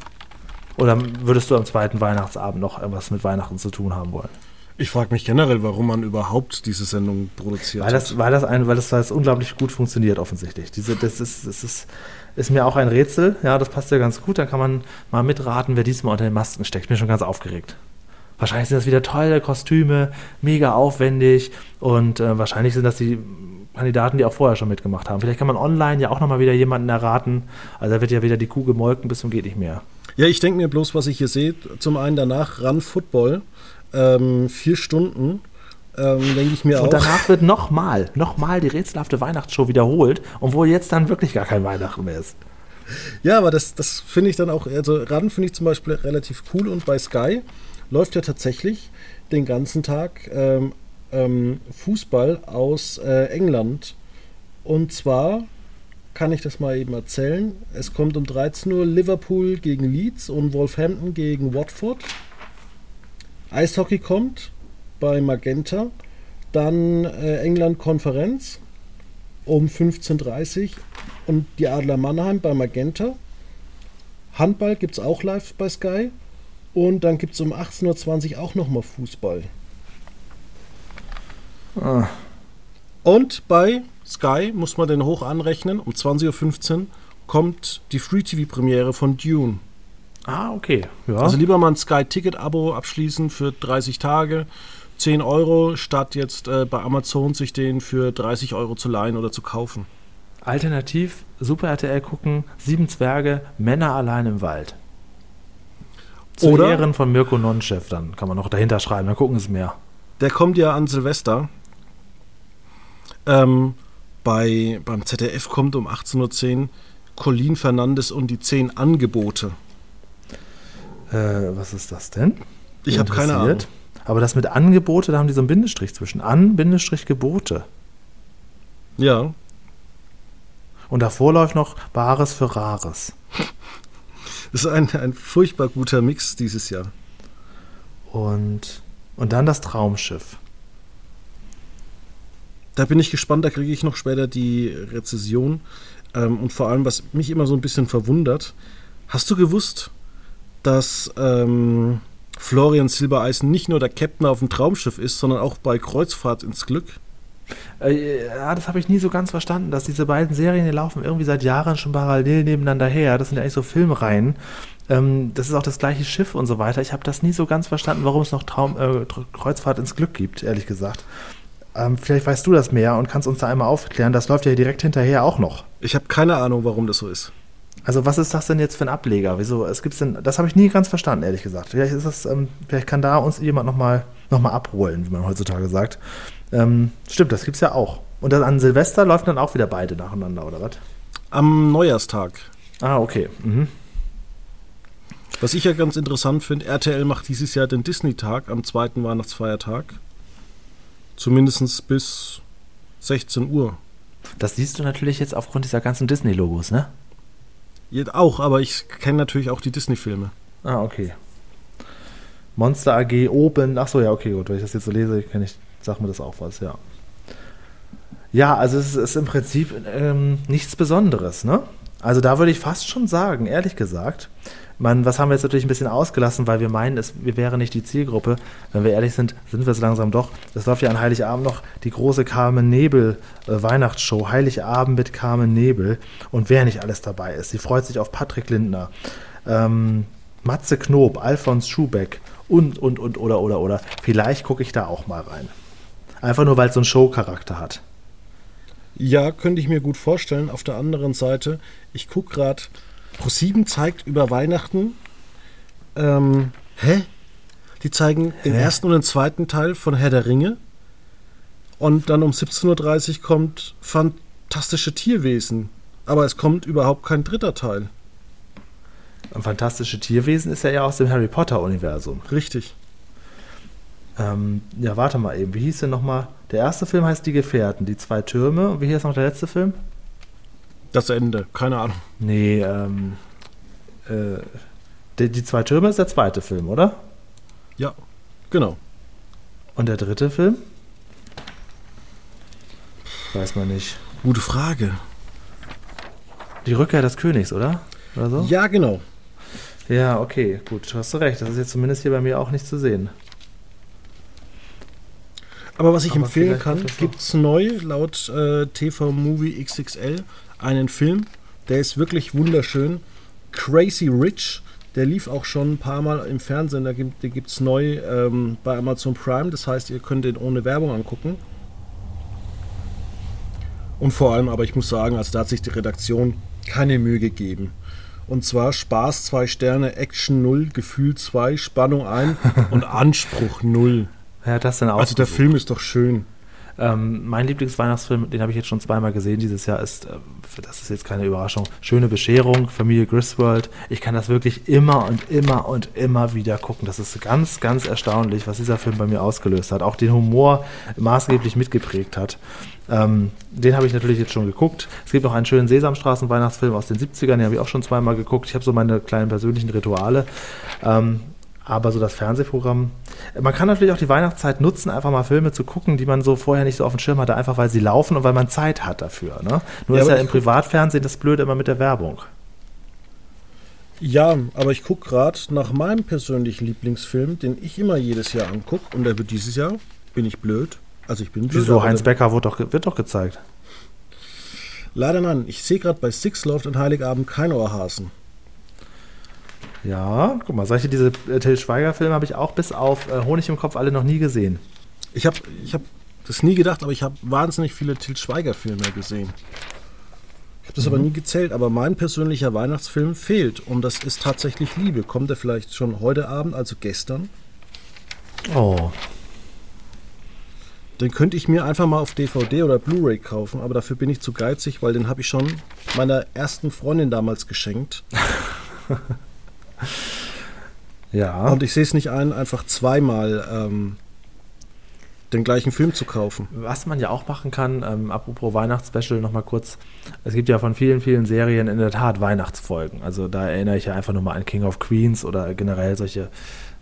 Oder würdest du am zweiten Weihnachtsabend noch irgendwas mit Weihnachten zu tun haben wollen? Ich frage mich generell, warum man überhaupt diese Sendung produziert Weil das, weil das, ein, weil das, weil das unglaublich gut funktioniert, offensichtlich. Diese, das ist, das ist, ist mir auch ein Rätsel. Ja, das passt ja ganz gut. Dann kann man mal mitraten, wer diesmal unter den Masken steckt. Ich bin schon ganz aufgeregt. Wahrscheinlich sind das wieder tolle Kostüme, mega aufwendig und äh, wahrscheinlich sind das die Kandidaten, die auch vorher schon mitgemacht haben. Vielleicht kann man online ja auch nochmal wieder jemanden erraten. Also da wird ja wieder die Kuh gemolken bis zum geht nicht mehr. Ja, ich denke mir bloß, was ich hier sehe. Zum einen danach Run Football. Ähm, vier Stunden. Ähm, denke ich mir auch. Und danach wird nochmal, nochmal die rätselhafte Weihnachtsshow wiederholt, obwohl jetzt dann wirklich gar kein Weihnachten mehr ist. Ja, aber das, das finde ich dann auch, also Run finde ich zum Beispiel relativ cool und bei Sky läuft ja tatsächlich den ganzen Tag ähm, ähm, Fußball aus äh, England. Und zwar kann ich das mal eben erzählen. Es kommt um 13 Uhr Liverpool gegen Leeds und Wolverhampton gegen Watford. Eishockey kommt bei Magenta. Dann äh, England-Konferenz um 15.30 Uhr und die Adler Mannheim bei Magenta. Handball gibt es auch live bei Sky. Und dann gibt es um 18.20 Uhr auch nochmal Fußball. Ah, Und bei Sky muss man den hoch anrechnen. Um 20.15 Uhr kommt die Free-TV-Premiere von Dune. ah okay. Ja. Also lieber mal ein Sky-Ticket-Abo abschließen für 30 Tage. 10 Euro, statt jetzt äh, bei Amazon sich den für 30 Euro zu leihen oder zu kaufen. Alternativ Super RTL gucken, Sieben Zwerge, Männer allein im Wald. Zu Oder- Ehren von Mirko Nonchef, dann kann man noch dahinter schreiben, dann gucken es mehr. Der kommt ja an Silvester. Ähm, bei, beim ZDF kommt um 18.10 Uhr Colin Fernandes und die 10 Angebote. Äh, was ist das denn? Ich habe keine Ahnung. Aber das mit Angebote, da haben die so einen Bindestrich zwischen. An, Bindestrich, Gebote. Ja, Und davor läuft noch Bares für Rares. das ist ein, ein furchtbar guter Mix dieses Jahr. Und, und dann das Traumschiff. Da bin ich gespannt, da kriege ich noch später die Rezession. Ähm, und vor allem, was mich immer so ein bisschen verwundert, hast du gewusst, dass ähm, Florian Silbereisen nicht nur der Captain auf dem Traumschiff ist, sondern auch bei Kreuzfahrt ins Glück? Äh, ja, das habe ich nie so ganz verstanden, dass diese beiden Serien, die laufen irgendwie seit Jahren schon parallel nebeneinander her. Das sind ja eigentlich so Filmreihen. Ähm, das ist auch das gleiche Schiff und so weiter. Ich habe das nie so ganz verstanden, warum es noch Traum, äh, Kreuzfahrt ins Glück gibt, ehrlich gesagt. Ähm, vielleicht weißt du das mehr und kannst uns da einmal aufklären. Das läuft ja direkt hinterher auch noch. Ich habe keine Ahnung, warum das so ist. Also was ist das denn jetzt für ein Ableger? Wieso? Es gibt's denn? Das habe ich nie ganz verstanden, ehrlich gesagt. Vielleicht ist das, ähm, vielleicht kann da uns jemand noch mal, noch mal abholen, wie man heutzutage sagt. Ähm, stimmt, das gibt's ja auch. Und dann an Silvester läufen dann auch wieder beide nacheinander, oder was? Am Neujahrstag. Ah, okay. Mhm. Was ich ja ganz interessant finde, RTL macht dieses Jahr den Disney-Tag am zweiten Weihnachtsfeiertag. Zumindest bis 16 Uhr. Das siehst du natürlich jetzt aufgrund dieser ganzen Disney-Logos, ne? Auch, aber ich kenne natürlich auch die Disney-Filme. Ah, okay. Monster AG Open. Ach so, ja, okay, gut. Wenn ich das jetzt so lese, kenne ich, sag mir das auch was, ja. Ja, also es ist im Prinzip ähm, nichts Besonderes, ne? Also da würde ich fast schon sagen, ehrlich gesagt, man, was haben wir jetzt natürlich ein bisschen ausgelassen, weil wir meinen, es, wir wären nicht die Zielgruppe. Wenn wir ehrlich sind, sind wir es langsam doch. Es läuft ja an Heiligabend noch die große Carmen Nebel äh, Weihnachtsshow. Heiligabend mit Carmen Nebel. Und wer nicht alles dabei ist. Sie freut sich auf Patrick Lindner, ähm, Matze Knob, Alfons Schubeck und, und, und, oder, oder, oder. Vielleicht gucke ich da auch mal rein. Einfach nur, weil es so einen Show-Charakter hat. Ja, könnte ich mir gut vorstellen. Auf der anderen Seite, ich gucke gerade, Pro7 zeigt über Weihnachten. Ähm, hä? Die zeigen den Hä? ersten und den zweiten Teil von Herr der Ringe. Und dann um 17.30 Uhr kommt Fantastische Tierwesen. Aber es kommt überhaupt kein dritter Teil. Ein fantastische Tierwesen ist ja ja aus dem Harry Potter-Universum. Richtig. Ähm, ja, warte mal eben. Wie hieß denn nochmal? Der erste Film heißt Die Gefährten, die zwei Türme. Und wie hieß noch der letzte Film? Das Ende, keine Ahnung. Nee, ähm. Äh, die, die zwei Türme ist der zweite Film, oder? Ja, genau. Und der dritte Film? Weiß man nicht. Gute Frage. Die Rückkehr des Königs, oder? Oder so? Ja, genau. Ja, okay, gut, hast du recht. Das ist jetzt zumindest hier bei mir auch nicht zu sehen. Aber was ich Aber empfehlen kann, gibt es neu laut äh, TV Movie XXL einen Film, der ist wirklich wunderschön. Crazy Rich, der lief auch schon ein paar Mal im Fernsehen, da gibt, den gibt es neu ähm, bei Amazon Prime, das heißt, ihr könnt den ohne Werbung angucken. Und vor allem, aber ich muss sagen, also da hat sich die Redaktion keine Mühe gegeben. Und zwar Spaß 2 Sterne, Action 0, Gefühl 2, Spannung 1 und Anspruch 0. Wer hat das denn Also der? Film ist doch schön. Ähm, mein Lieblingsweihnachtsfilm, den habe ich jetzt schon zweimal gesehen dieses Jahr, ist, äh, das ist jetzt keine Überraschung, Schöne Bescherung, Familie Griswold. Ich kann das wirklich immer und immer und immer wieder gucken. Das ist ganz, ganz erstaunlich, was dieser Film bei mir ausgelöst hat. Auch den Humor maßgeblich mitgeprägt hat. Ähm, den habe ich natürlich jetzt schon geguckt. Es gibt noch einen schönen Sesamstraßen-Weihnachtsfilm aus den 70ern, den habe ich auch schon zweimal geguckt. Ich habe so meine kleinen persönlichen Rituale. Ähm, aber so das Fernsehprogramm. Man kann natürlich auch die Weihnachtszeit nutzen, einfach mal Filme zu gucken, die man so vorher nicht so auf dem Schirm hatte, einfach weil sie laufen und weil man Zeit hat dafür. Ne? Nur Ja, ist ja im Privatfernsehen das Blöde immer mit der Werbung. Ja, aber ich gucke gerade nach meinem persönlichen Lieblingsfilm, den ich immer jedes Jahr angucke. Und der wird dieses Jahr, bin ich blöd. Also ich bin blöd. Wieso? Heinz Becker wird doch, wird doch gezeigt. Leider nein. Ich sehe gerade bei Six läuft an Heiligabend kein Ohrhasen. Ja, guck mal, solche diese äh, Till Schweiger-Filme habe ich auch bis auf äh, Honig im Kopf alle noch nie gesehen. Ich habe ich hab das nie gedacht, aber ich habe wahnsinnig viele Til Schweiger-Filme gesehen. Ich habe das aber nie gezählt, aber mein persönlicher Weihnachtsfilm fehlt. Und das ist tatsächlich Liebe. Kommt er vielleicht schon heute Abend, also gestern? Oh, Den könnte ich mir einfach mal auf DVD oder Blu-ray kaufen, aber dafür bin ich zu geizig, weil den habe ich schon meiner ersten Freundin damals geschenkt. ja. Und ich sehe es nicht ein, einfach zweimal ähm, den gleichen Film zu kaufen. Was man ja auch machen kann, ähm, apropos Weihnachtsspecial, nochmal kurz. Es gibt ja von vielen, vielen Serien in der Tat Weihnachtsfolgen. Also da erinnere ich ja einfach nur mal an King of Queens oder generell solche,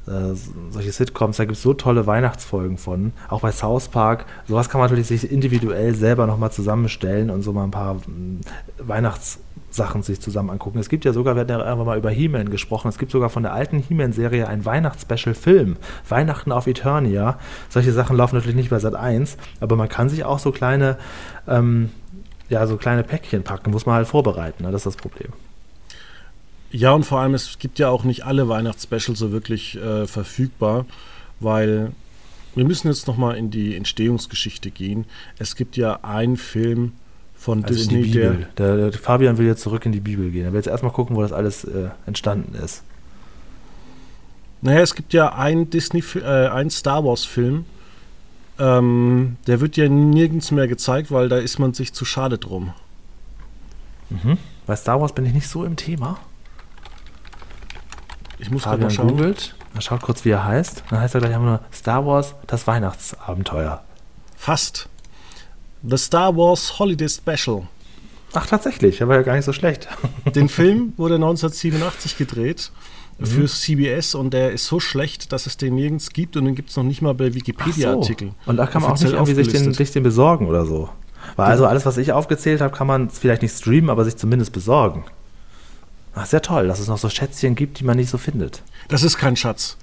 äh, solche Sitcoms. Da gibt es so tolle Weihnachtsfolgen von. Auch bei South Park. Sowas kann man natürlich sich individuell selber nochmal zusammenstellen und so mal ein paar mh, Weihnachtssachen sich zusammen angucken. Es gibt ja sogar, wir hatten ja irgendwann mal über He-Man gesprochen, es gibt sogar von der alten He-Man-Serie einen Weihnachtsspecial-Film. Weihnachten auf Eternia. Solche Sachen laufen natürlich nicht bei Sat 1, aber man kann sich auch so kleine, ähm, ja, so kleine Päckchen packen, muss man halt vorbereiten, ne? das ist das Problem. Ja, und vor allem, es gibt ja auch nicht alle Weihnachtsspecials so wirklich äh, verfügbar, weil wir müssen jetzt nochmal in die Entstehungsgeschichte gehen. Es gibt ja einen Film von Also Disney, in die der Bibel. Der, der Fabian will jetzt zurück in die Bibel gehen. Er will jetzt erstmal gucken, wo das alles äh, entstanden ist. Naja, es gibt ja einen Disney, äh, einen Star Wars Film. Ähm, der wird ja nirgends mehr gezeigt, weil da ist man sich zu schade drum. Mhm. Bei Star Wars bin ich nicht so im Thema. Ich muss gerade mal schauen. googelt. Er schaut kurz, wie er heißt. Dann heißt er gleich nur Star Wars, das Weihnachtsabenteuer. Fast. The Star Wars Holiday Special. Ach, tatsächlich. Er war ja gar nicht so schlecht. Den Film wurde 1987 gedreht für CBS und der ist so schlecht, dass es den nirgends gibt und den gibt es noch nicht mal bei Wikipedia-Artikeln. Und da kann man auch nicht irgendwie sich den, sich den besorgen oder so. Weil also alles, was ich aufgezählt habe, kann man vielleicht nicht streamen, aber sich zumindest besorgen. Ach, sehr toll, dass es noch so Schätzchen gibt, die man nicht so findet. Das ist kein Schatz.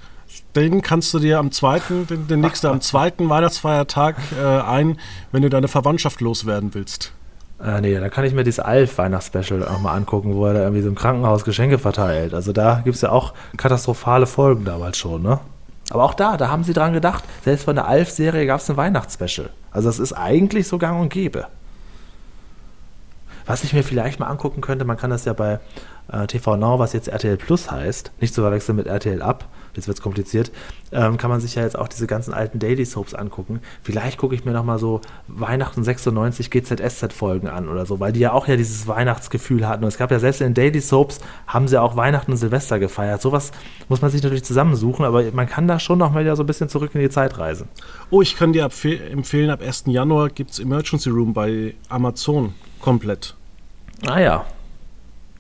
Den kannst du dir am zweiten, den, den nächsten am zweiten Weihnachtsfeiertag äh, ein, wenn du deine Verwandtschaft loswerden willst. Äh, nee, da kann ich mir dieses Alf-Weihnachtsspecial auch mal angucken, wo er da irgendwie so im Krankenhaus Geschenke verteilt. Also da gibt es ja auch katastrophale Folgen damals schon, ne? Aber auch da, da haben sie dran gedacht, selbst von der Alf-Serie gab es ein Weihnachtsspecial. Also das ist eigentlich so gang und gäbe. Was ich mir vielleicht mal angucken könnte, man kann das ja bei äh, TV Now, was jetzt RTL Plus heißt, nicht zu verwechseln mit RTL Up, jetzt wird es kompliziert, ähm, kann man sich ja jetzt auch diese ganzen alten Daily Soaps angucken. Vielleicht gucke ich mir nochmal so Weihnachten 96 GZSZ-Folgen an oder so, weil die ja auch ja dieses Weihnachtsgefühl hatten. Und es gab ja selbst in Daily Soaps, haben sie auch Weihnachten und Silvester gefeiert. Sowas muss man sich natürlich zusammensuchen, aber man kann da schon noch mal wieder so ein bisschen zurück in die Zeit reisen. Oh, ich kann dir empfehlen, ab 1. Januar gibt es Emergency Room bei Amazon komplett. Ah ja,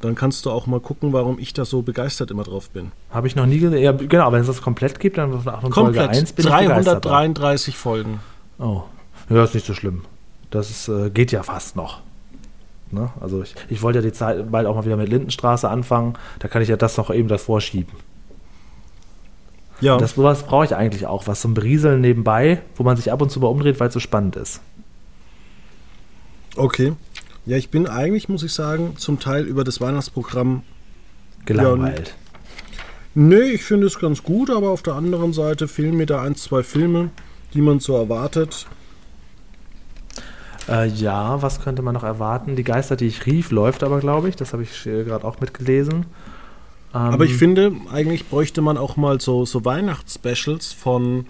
Dann kannst du auch mal gucken, warum ich da so begeistert immer drauf bin. habe ich noch nie gesehen. Ja, genau, wenn es das komplett gibt, dann von Folge Komplett. 1 bin ich begeistert. 333 Folgen. Oh, ja, ist nicht so schlimm. Das ist, äh, geht ja fast noch. Ne? Also ich, ich wollte ja die Zeit bald auch mal wieder mit Lindenstraße anfangen. Da kann ich ja das noch eben davor schieben. Ja, Das sowas brauche ich eigentlich auch, was zum Berieseln nebenbei, wo man sich ab und zu mal umdreht, weil es so spannend ist. okay. Ja, ich bin eigentlich, muss ich sagen, zum Teil über das Weihnachtsprogramm. Gelangweilt. Nee, ich finde es ganz gut, aber auf der anderen Seite fehlen mir da ein, zwei Filme, die man so erwartet. Äh, ja, was könnte man noch erwarten? Die Geister, die ich rief, läuft aber, glaube ich. Das habe ich äh, gerade auch mitgelesen. Ähm, Aber ich finde, eigentlich bräuchte man auch mal so, so Weihnachtsspecials von,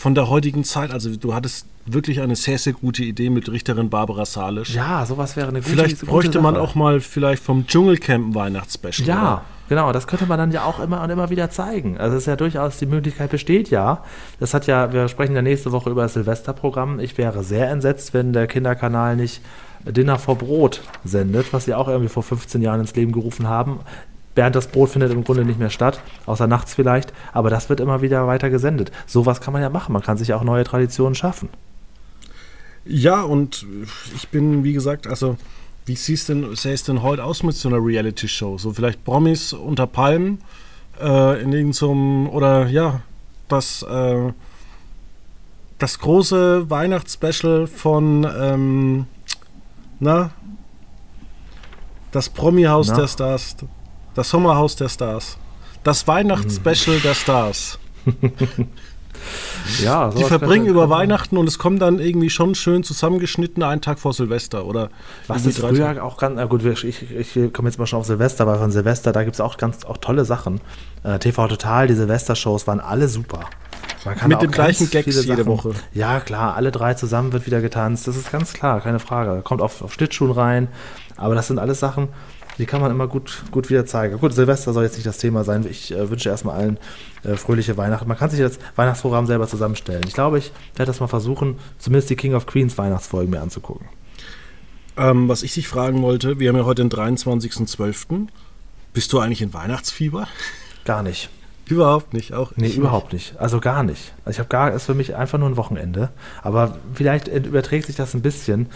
von der heutigen Zeit. Also du hattest wirklich eine sehr, sehr gute Idee mit Richterin Barbara Salisch. Ja, sowas wäre eine gute Vielleicht gute bräuchte man Sache. auch mal vielleicht vom Dschungelcamp ein Weihnachtsspecial. Ja, oder? genau, das könnte man dann ja auch immer und immer wieder zeigen. Also es ist ja durchaus, die Möglichkeit besteht ja. Das hat ja, wir sprechen ja nächste Woche über das Silvesterprogramm. Ich wäre sehr entsetzt, wenn der Kinderkanal nicht Dinner vor Brot sendet, was sie auch irgendwie vor 15 Jahren ins Leben gerufen haben. Bernd das Brot findet im Grunde nicht mehr statt, außer nachts vielleicht, aber das wird immer wieder weiter gesendet. Sowas kann man ja machen, man kann sich ja auch neue Traditionen schaffen. Ja, und ich bin, wie gesagt, also, wie siehst denn, sähe es denn heute aus mit so einer Reality-Show? So vielleicht Promis unter Palmen äh, in irgendeinem, oder ja, das, äh, das große Weihnachtsspecial von, ähm, na, das Promi-Haus der Stars, das Sommerhaus der Stars, das Weihnachtsspecial der Stars. Ja, Die verbringen über Weihnachten und es kommt dann irgendwie schon schön zusammengeschnitten einen Tag vor Silvester oder Was ist drei Tage. früher auch ganz, na gut, ich, ich komme jetzt mal schon auf Silvester, weil von Silvester, da gibt es auch ganz auch tolle Sachen. Äh, TV Total, die Silvester-Shows waren alle super. Man kann Mit dem gleichen Gags jede Woche. Ja, klar, alle drei zusammen wird wieder getanzt. Das ist ganz klar, keine Frage. Kommt auf, auf Schlittschuhen rein. Aber das sind alles Sachen, die kann man immer gut, gut wieder zeigen. Gut, Silvester soll jetzt nicht das Thema sein. Ich äh, wünsche erstmal allen äh, fröhliche Weihnachten. Man kann sich das Weihnachtsprogramm selber zusammenstellen. Ich glaube, ich werde das mal versuchen, zumindest die King of Queens Weihnachtsfolgen mir anzugucken. Ähm, was ich dich fragen wollte, wir haben ja heute den 23.12. Bist du eigentlich in Weihnachtsfieber? Gar nicht. Überhaupt nicht, auch Nee, überhaupt nicht. Also gar nicht. Also ich habe gar, ist für mich einfach nur ein Wochenende. Aber vielleicht überträgt sich das ein bisschen.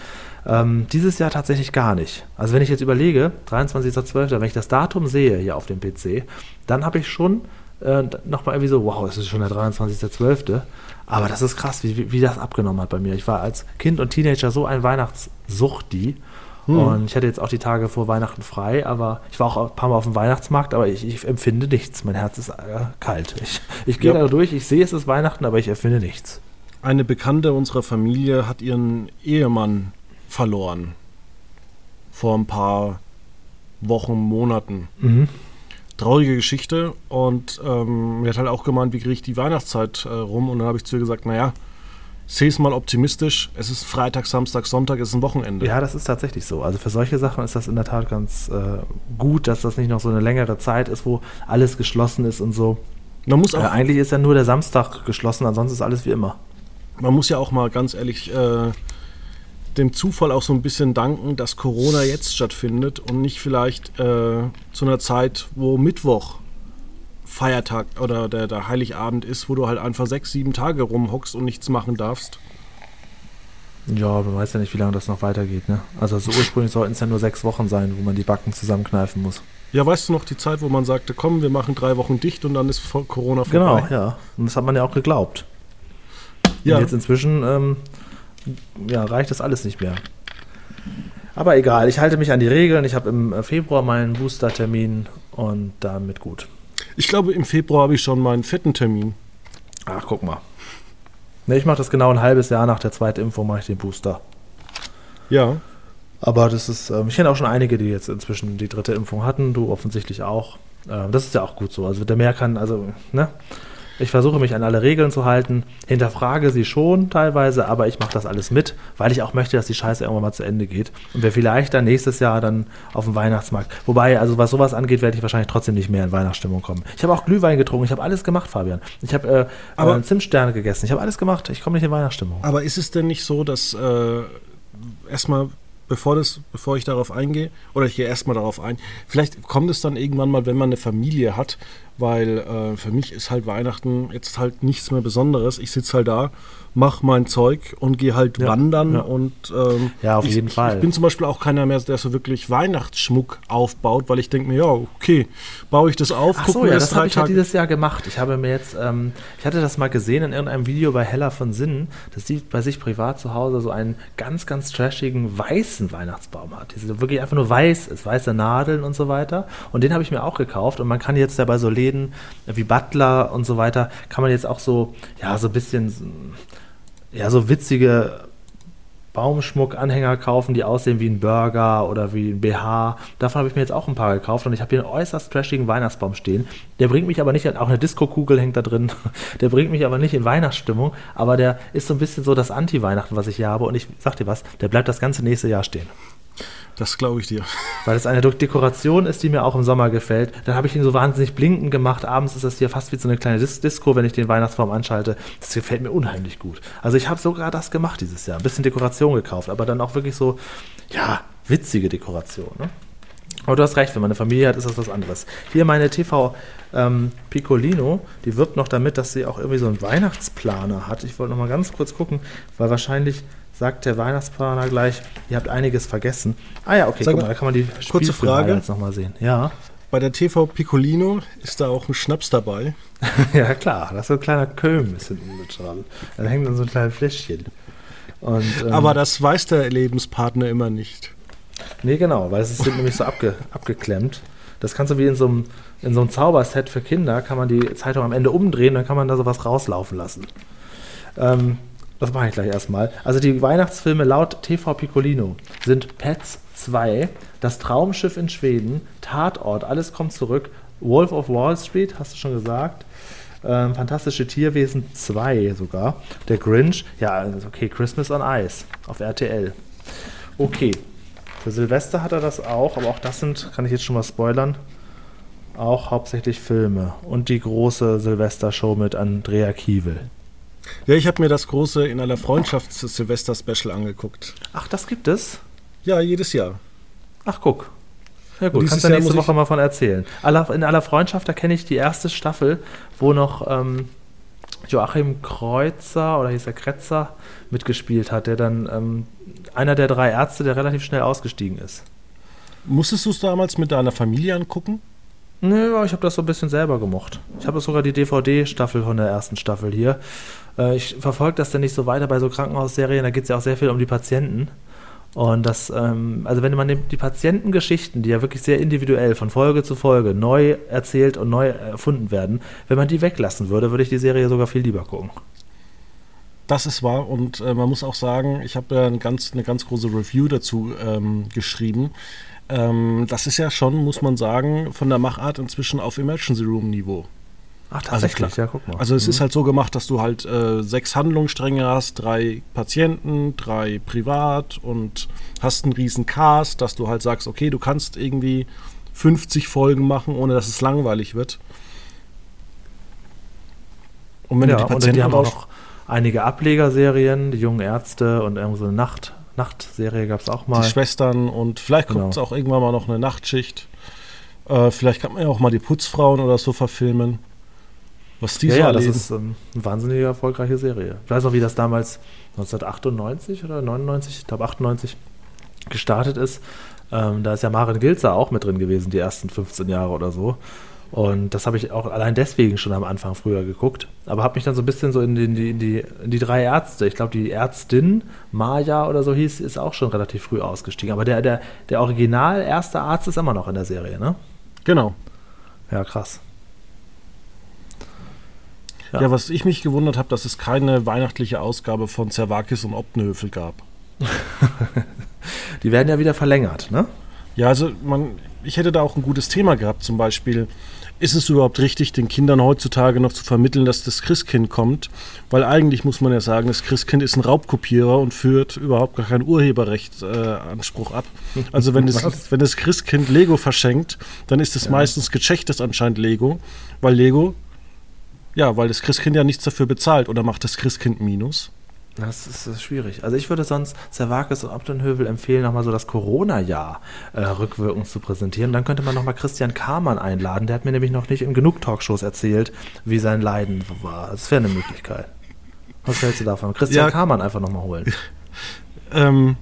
Ähm, dieses Jahr tatsächlich gar nicht. Also wenn ich jetzt überlege, 23.12., wenn ich das Datum sehe hier auf dem PC, dann habe ich schon äh, nochmal irgendwie so, wow, es ist schon der 23.12. Aber das ist krass, wie, wie, wie das abgenommen hat bei mir. Ich war als Kind und Teenager so ein Weihnachtssuchti. Und ich hatte jetzt auch die Tage vor Weihnachten frei, aber ich war auch ein paar Mal auf dem Weihnachtsmarkt, aber ich, ich empfinde nichts. Mein Herz ist äh, kalt. Ich, ich gehe Ja. da durch, ich sehe, es ist Weihnachten, aber ich empfinde nichts. Eine Bekannte unserer Familie hat ihren Ehemann verloren. Vor ein paar Wochen, Monaten. Mhm. Traurige Geschichte und ähm, mir hat halt auch gemeint, wie kriege ich die Weihnachtszeit äh, rum und dann habe ich zu ihr gesagt, naja, sehe es mal optimistisch. Es ist Freitag, Samstag, Sonntag, es ist ein Wochenende. Ja, das ist tatsächlich so. Also für solche Sachen ist das in der Tat ganz äh, gut, dass das nicht noch so eine längere Zeit ist, wo alles geschlossen ist und so. Man muss auch, Äh, eigentlich ist ja nur der Samstag geschlossen, ansonsten ist alles wie immer. man muss ja auch mal ganz ehrlich äh, dem Zufall auch so ein bisschen danken, dass Corona jetzt stattfindet und nicht vielleicht äh, zu einer Zeit, wo Mittwoch Feiertag oder der, der Heiligabend ist, wo du halt einfach sechs, sieben Tage rumhockst und nichts machen darfst. Ja, man weiß ja nicht, wie lange das noch weitergeht. Ne? Also so ursprünglich sollten es ja nur sechs Wochen sein, wo man die Backen zusammenkneifen muss. Ja, weißt du noch die Zeit, wo man sagte, komm, wir machen drei Wochen dicht und dann ist vor- Corona Genau, vorbei? ja. Und das hat man ja auch geglaubt. Ja. Und jetzt inzwischen ähm, ja, reicht das alles nicht mehr. Aber egal, ich halte mich an die Regeln. Ich habe im äh, Februar meinen Booster-Termin und damit gut. Ich glaube, im Februar habe ich schon meinen vierten Termin. Ach, guck mal. Ne, ich mache das genau ein halbes Jahr nach der zweiten Impfung, mache ich den Booster. Ja. Aber das ist, ähm, ich kenne auch schon einige, die jetzt inzwischen die dritte Impfung hatten, du offensichtlich auch. Ähm, das ist ja auch gut so. Also der mehr kann, also, ne? Ich versuche mich an alle Regeln zu halten, hinterfrage sie schon teilweise, aber ich mache das alles mit, weil ich auch möchte, dass die Scheiße irgendwann mal zu Ende geht. Und wir vielleicht dann nächstes Jahr dann auf dem Weihnachtsmarkt. Wobei, also was sowas angeht, werde ich wahrscheinlich trotzdem nicht mehr in Weihnachtsstimmung kommen. Ich habe auch Glühwein getrunken, ich habe alles gemacht, Fabian. Ich habe äh, Aber- äh, Zimtsterne gegessen, ich habe alles gemacht, ich komme nicht in Weihnachtsstimmung. Aber ist es denn nicht so, dass äh, erstmal, bevor, das, bevor ich darauf eingehe, oder ich gehe erstmal darauf ein, vielleicht kommt es dann irgendwann mal, wenn man eine Familie hat, weil äh, für mich ist halt Weihnachten jetzt halt nichts mehr Besonderes. Ich sitze halt da, mache mein Zeug und gehe halt Ja, wandern ja. und ähm, Ja, auf ich, jeden Fall. Ich bin zum Beispiel auch keiner mehr, der so wirklich Weihnachtsschmuck aufbaut, weil ich denke mir, ja, okay, baue ich das auf, Ach guck so, mir ja, das habe ich ja Tage- dieses Jahr gemacht. Ich habe mir jetzt, ähm, ich hatte das mal gesehen in irgendeinem Video bei Hella von Sinnen, dass sie bei sich privat zu Hause so einen ganz, ganz trashigen weißen Weihnachtsbaum hat. Der wirklich einfach nur weiß ist, weiße Nadeln und so weiter. Und den habe ich mir auch gekauft. Und man kann jetzt ja bei so Läden wie Butler und so weiter, kann man jetzt auch so, ja, so ein bisschen, ja, so witzige Baumschmuck-Anhänger kaufen, die aussehen wie ein Burger oder wie ein BH. Davon habe ich mir jetzt auch ein paar gekauft und ich habe hier einen äußerst trashigen Weihnachtsbaum stehen. Der bringt mich aber nicht, auch eine Disco-Kugel hängt da drin, der bringt mich aber nicht in Weihnachtsstimmung, aber der ist so ein bisschen so das Anti-Weihnachten, was ich hier habe und ich sag dir was, der bleibt das ganze nächste Jahr stehen. Das glaube ich dir. Weil es eine Dekoration ist, die mir auch im Sommer gefällt. Dann habe ich ihn so wahnsinnig blinkend gemacht. Abends ist das hier fast wie so eine kleine Dis Disco, wenn ich den Weihnachtsbaum anschalte. Das gefällt mir unheimlich gut. Also ich habe sogar das gemacht dieses Jahr. Ein bisschen Dekoration gekauft, aber dann auch wirklich so, ja, witzige Dekoration. Ne? Aber du hast recht, wenn man eine Familie hat, ist das was anderes. Hier meine TV ähm, Piccolino, die wirbt noch damit, dass sie auch irgendwie so einen Weihnachtsplaner hat. Ich wollte noch mal ganz kurz gucken, weil wahrscheinlich sagt der Weihnachtsplaner gleich, ihr habt einiges vergessen. Ah ja, okay, Sag guck mal, da kann man die kurze Frage. jetzt noch mal sehen. Ja. Bei der TV Piccolino ist da auch ein Schnaps dabei. ja, klar, da ist so ein kleiner Köms hinten mit dran. Da hängt dann so ein kleines Fläschchen. Und, ähm, Aber das weiß der Lebenspartner immer nicht. Nee, genau, weil es ist nämlich so abge, abgeklemmt. Das kannst du wie in so einem, in so einem Zauberset für Kinder, kann man die Zeitung am Ende umdrehen, dann kann man da sowas rauslaufen lassen. Ähm, das mache ich gleich erstmal. Also die Weihnachtsfilme laut TV Piccolino sind Pets 2, Das Traumschiff in Schweden, Tatort, alles kommt zurück, Wolf of Wall Street, hast du schon gesagt. Ähm, Fantastische Tierwesen 2 sogar. Der Grinch, ja, also okay, Christmas on Ice auf RTL. Okay, für Silvester hat er das auch, aber auch das sind, kann ich jetzt schon mal spoilern, auch hauptsächlich Filme. Und die große Silvestershow mit Andrea Kiewel. Ja, ich habe mir das große in aller Freundschaft Silvester-Special angeguckt. Ach, das gibt es? Ja, jedes Jahr. Ach, guck. Ja gut, kannst du Jahr nächste ich- Woche mal von erzählen. In aller Freundschaft, da kenne ich die erste Staffel, wo noch ähm, Joachim Kreuzer oder hieß er Kretzer mitgespielt hat, der dann ähm, einer der drei Ärzte, der relativ schnell ausgestiegen ist. Musstest du es damals mit deiner Familie angucken? Nö, ich habe das so ein bisschen selber gemocht. Ich habe sogar die DVD-Staffel von der ersten Staffel hier. Äh, ich verfolge das dann nicht so weiter bei so Krankenhausserien, da geht es ja auch sehr viel um die Patienten. Und das, ähm, also wenn man die, Patientengeschichten, die ja wirklich sehr individuell von Folge zu Folge neu erzählt und neu erfunden werden, wenn man die weglassen würde, würde ich die Serie sogar viel lieber gucken. Das ist wahr und äh, man muss auch sagen, ich habe ja ein ganz, eine ganz große Review dazu ähm, geschrieben. Ähm, das ist ja schon, muss man sagen, von der Machart inzwischen auf Emergency Room Niveau. Ach, tatsächlich, also, ja, guck mal. Also es mhm. ist halt so gemacht, dass du halt äh, sechs Handlungsstränge hast, drei Patienten, drei privat und hast einen riesen Cast, dass du halt sagst, okay, du kannst irgendwie 50 Folgen machen, ohne dass es langweilig wird. Und wenn ja, du die Patienten und die haben auch noch einige Ablegerserien, die jungen Ärzte und irgendwo so eine Nacht, Nachtserie gab es auch mal. Die Schwestern und vielleicht genau. kommt es auch irgendwann mal noch eine Nachtschicht. Äh, vielleicht kann man ja auch mal die Putzfrauen oder so verfilmen. Was die ja, so ja, das ist ähm, eine wahnsinnig erfolgreiche Serie. Ich weiß noch, wie das damals 1998 oder 99, ich glaube 98 gestartet ist. Ähm, da ist ja Maren Gilzer auch mit drin gewesen, die ersten 15 Jahre oder so. Und das habe ich auch allein deswegen schon am Anfang früher geguckt. Aber habe mich dann so ein bisschen so in die, in die, in die, in die drei Ärzte, ich glaube die Ärztin Maya oder so hieß, ist auch schon relativ früh ausgestiegen. Aber der, der, der original erste Arzt ist immer noch in der Serie, ne? Genau. Ja, krass. Ja. ja, was ich mich gewundert habe, dass es keine weihnachtliche Ausgabe von Zerwakis und Optenhöfel gab. Die werden ja wieder verlängert, ne? Ja, also man, ich hätte da auch ein gutes Thema gehabt, zum Beispiel. Ist es überhaupt richtig, den Kindern heutzutage noch zu vermitteln, dass das Christkind kommt? Weil eigentlich muss man ja sagen, das Christkind ist ein Raubkopierer und führt überhaupt gar keinen Urheberrechtsanspruch äh, ab. Also wenn das, wenn das Christkind Lego verschenkt, dann ist es ja. meistens gechechtes anscheinend Lego, weil Lego ja, weil das Christkind ja nichts dafür bezahlt oder macht das Christkind Minus? Das ist, das ist, schwierig. Also ich würde sonst Zerwakis und Optenhövel empfehlen, nochmal so das Corona-Jahr äh, rückwirkend zu präsentieren. Dann könnte man nochmal Christian Kamann einladen. Der hat mir nämlich noch nicht in genug Talkshows erzählt, wie sein Leiden war. Das wäre eine Möglichkeit. Was hältst du davon? Christian ja, Kamann einfach nochmal holen. ähm,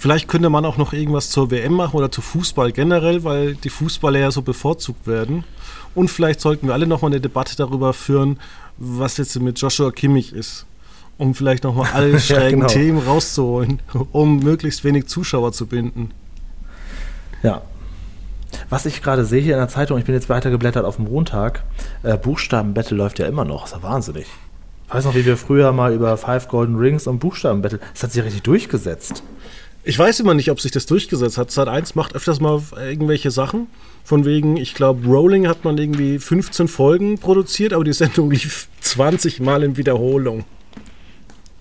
vielleicht könnte man auch noch irgendwas zur WM machen oder zu Fußball generell, weil die Fußballer ja so bevorzugt werden. Und vielleicht sollten wir alle nochmal eine Debatte darüber führen, was jetzt mit Joshua Kimmich ist. Um vielleicht nochmal alle schrägen ja, genau. Themen rauszuholen, um möglichst wenig Zuschauer zu binden. Ja. Was ich gerade sehe hier in der Zeitung, ich bin jetzt weitergeblättert auf dem Montag, äh, Buchstabenbattle läuft ja immer noch, ist ja wahnsinnig. Ich weiß noch, wie wir früher mal über Five Golden Rings und Buchstabenbattle, das hat sich richtig durchgesetzt. Ich weiß immer nicht, ob sich das durchgesetzt hat. Sat 1 macht öfters mal irgendwelche Sachen von wegen, ich glaube, Rolling hat man irgendwie 15 Folgen produziert, aber die Sendung lief 20 Mal in Wiederholung.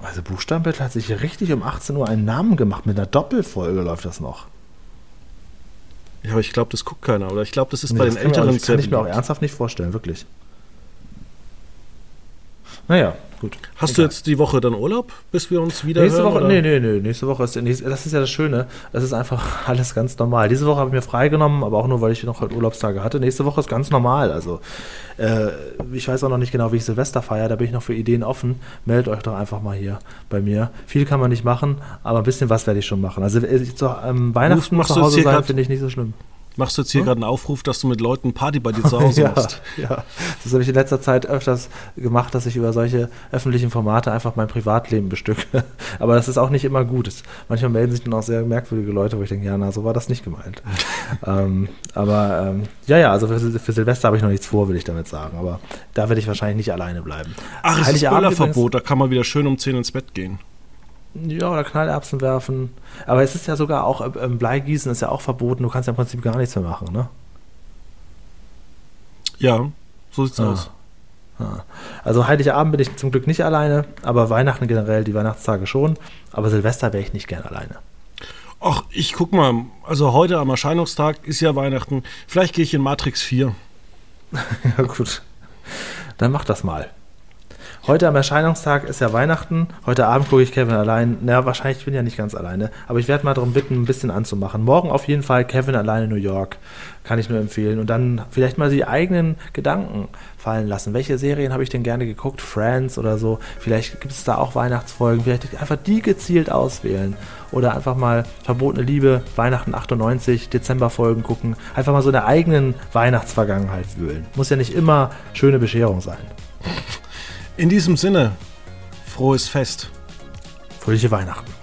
Also Buchstabenbattle hat sich richtig um 18 Uhr einen Namen gemacht. Mit einer Doppelfolge läuft das noch. Ja, aber ich glaube, das guckt keiner. Oder ich glaube, das ist nee, bei den älteren Das kann ich mir auch ernsthaft nicht vorstellen, wirklich. Naja, gut. Hast Egal. du jetzt die Woche dann Urlaub, bis wir uns wieder Nächste hören, Woche, oder? nee, nee, nee, nächste Woche ist, das ist ja das Schöne, das ist einfach alles ganz normal. Diese Woche habe ich mir freigenommen, aber auch nur, weil ich noch halt Urlaubstage hatte. Nächste Woche ist ganz normal, also äh, ich weiß auch noch nicht genau, wie ich Silvester feiere, da bin ich noch für Ideen offen. Meldet euch doch einfach mal hier bei mir. Viel kann man nicht machen, aber ein bisschen was werde ich schon machen. Also äh, zu ähm, Weihnachten zu Hause sein finde ich nicht so schlimm. Machst du jetzt hier hm? gerade einen Aufruf, dass du mit Leuten Party bei dir zu Hause ja, machst? Ja, das habe ich in letzter Zeit öfters gemacht, dass ich über solche öffentlichen Formate einfach mein Privatleben bestücke. Aber das ist auch nicht immer gut. manchmal melden sich dann auch sehr merkwürdige Leute, wo ich denke, ja, na, so war das nicht gemeint. ähm, aber ähm, ja, ja, also für, für Silvester habe ich noch nichts vor, will ich damit sagen. Aber da werde ich wahrscheinlich nicht alleine bleiben. Ach, es ist Böllerverbot, da kann man wieder schön um 10 ins Bett gehen. Ja, oder Knallerbsen werfen. Aber es ist ja sogar auch, äh, ähm, Bleigießen ist ja auch verboten. Du kannst ja im Prinzip gar nichts mehr machen, ne? Ja, so sieht's ah. aus. Ah. Also Heiligabend bin ich zum Glück nicht alleine, aber Weihnachten generell, die Weihnachtstage schon. Aber Silvester wäre ich nicht gern alleine. Ach, ich guck mal. Also heute am Erscheinungstag ist ja Weihnachten. Vielleicht gehe ich in Matrix 4. ja, gut. Dann mach das mal. Heute am Erscheinungstag ist ja Weihnachten. Heute Abend gucke ich Kevin allein. Naja, wahrscheinlich bin ich ja nicht ganz alleine. Aber ich werde mal darum bitten, ein bisschen anzumachen. Morgen auf jeden Fall Kevin alleine New York. Kann ich nur empfehlen. Und dann vielleicht mal die eigenen Gedanken fallen lassen. Welche Serien habe ich denn gerne geguckt? Friends oder so. Vielleicht gibt es da auch Weihnachtsfolgen. Vielleicht einfach die gezielt auswählen. Oder einfach mal Verbotene Liebe, Weihnachten 98, Dezemberfolgen gucken. Einfach mal so in der eigenen Weihnachtsvergangenheit wühlen. Muss ja nicht immer schöne Bescherung sein. In diesem Sinne, frohes Fest. Fröhliche Weihnachten.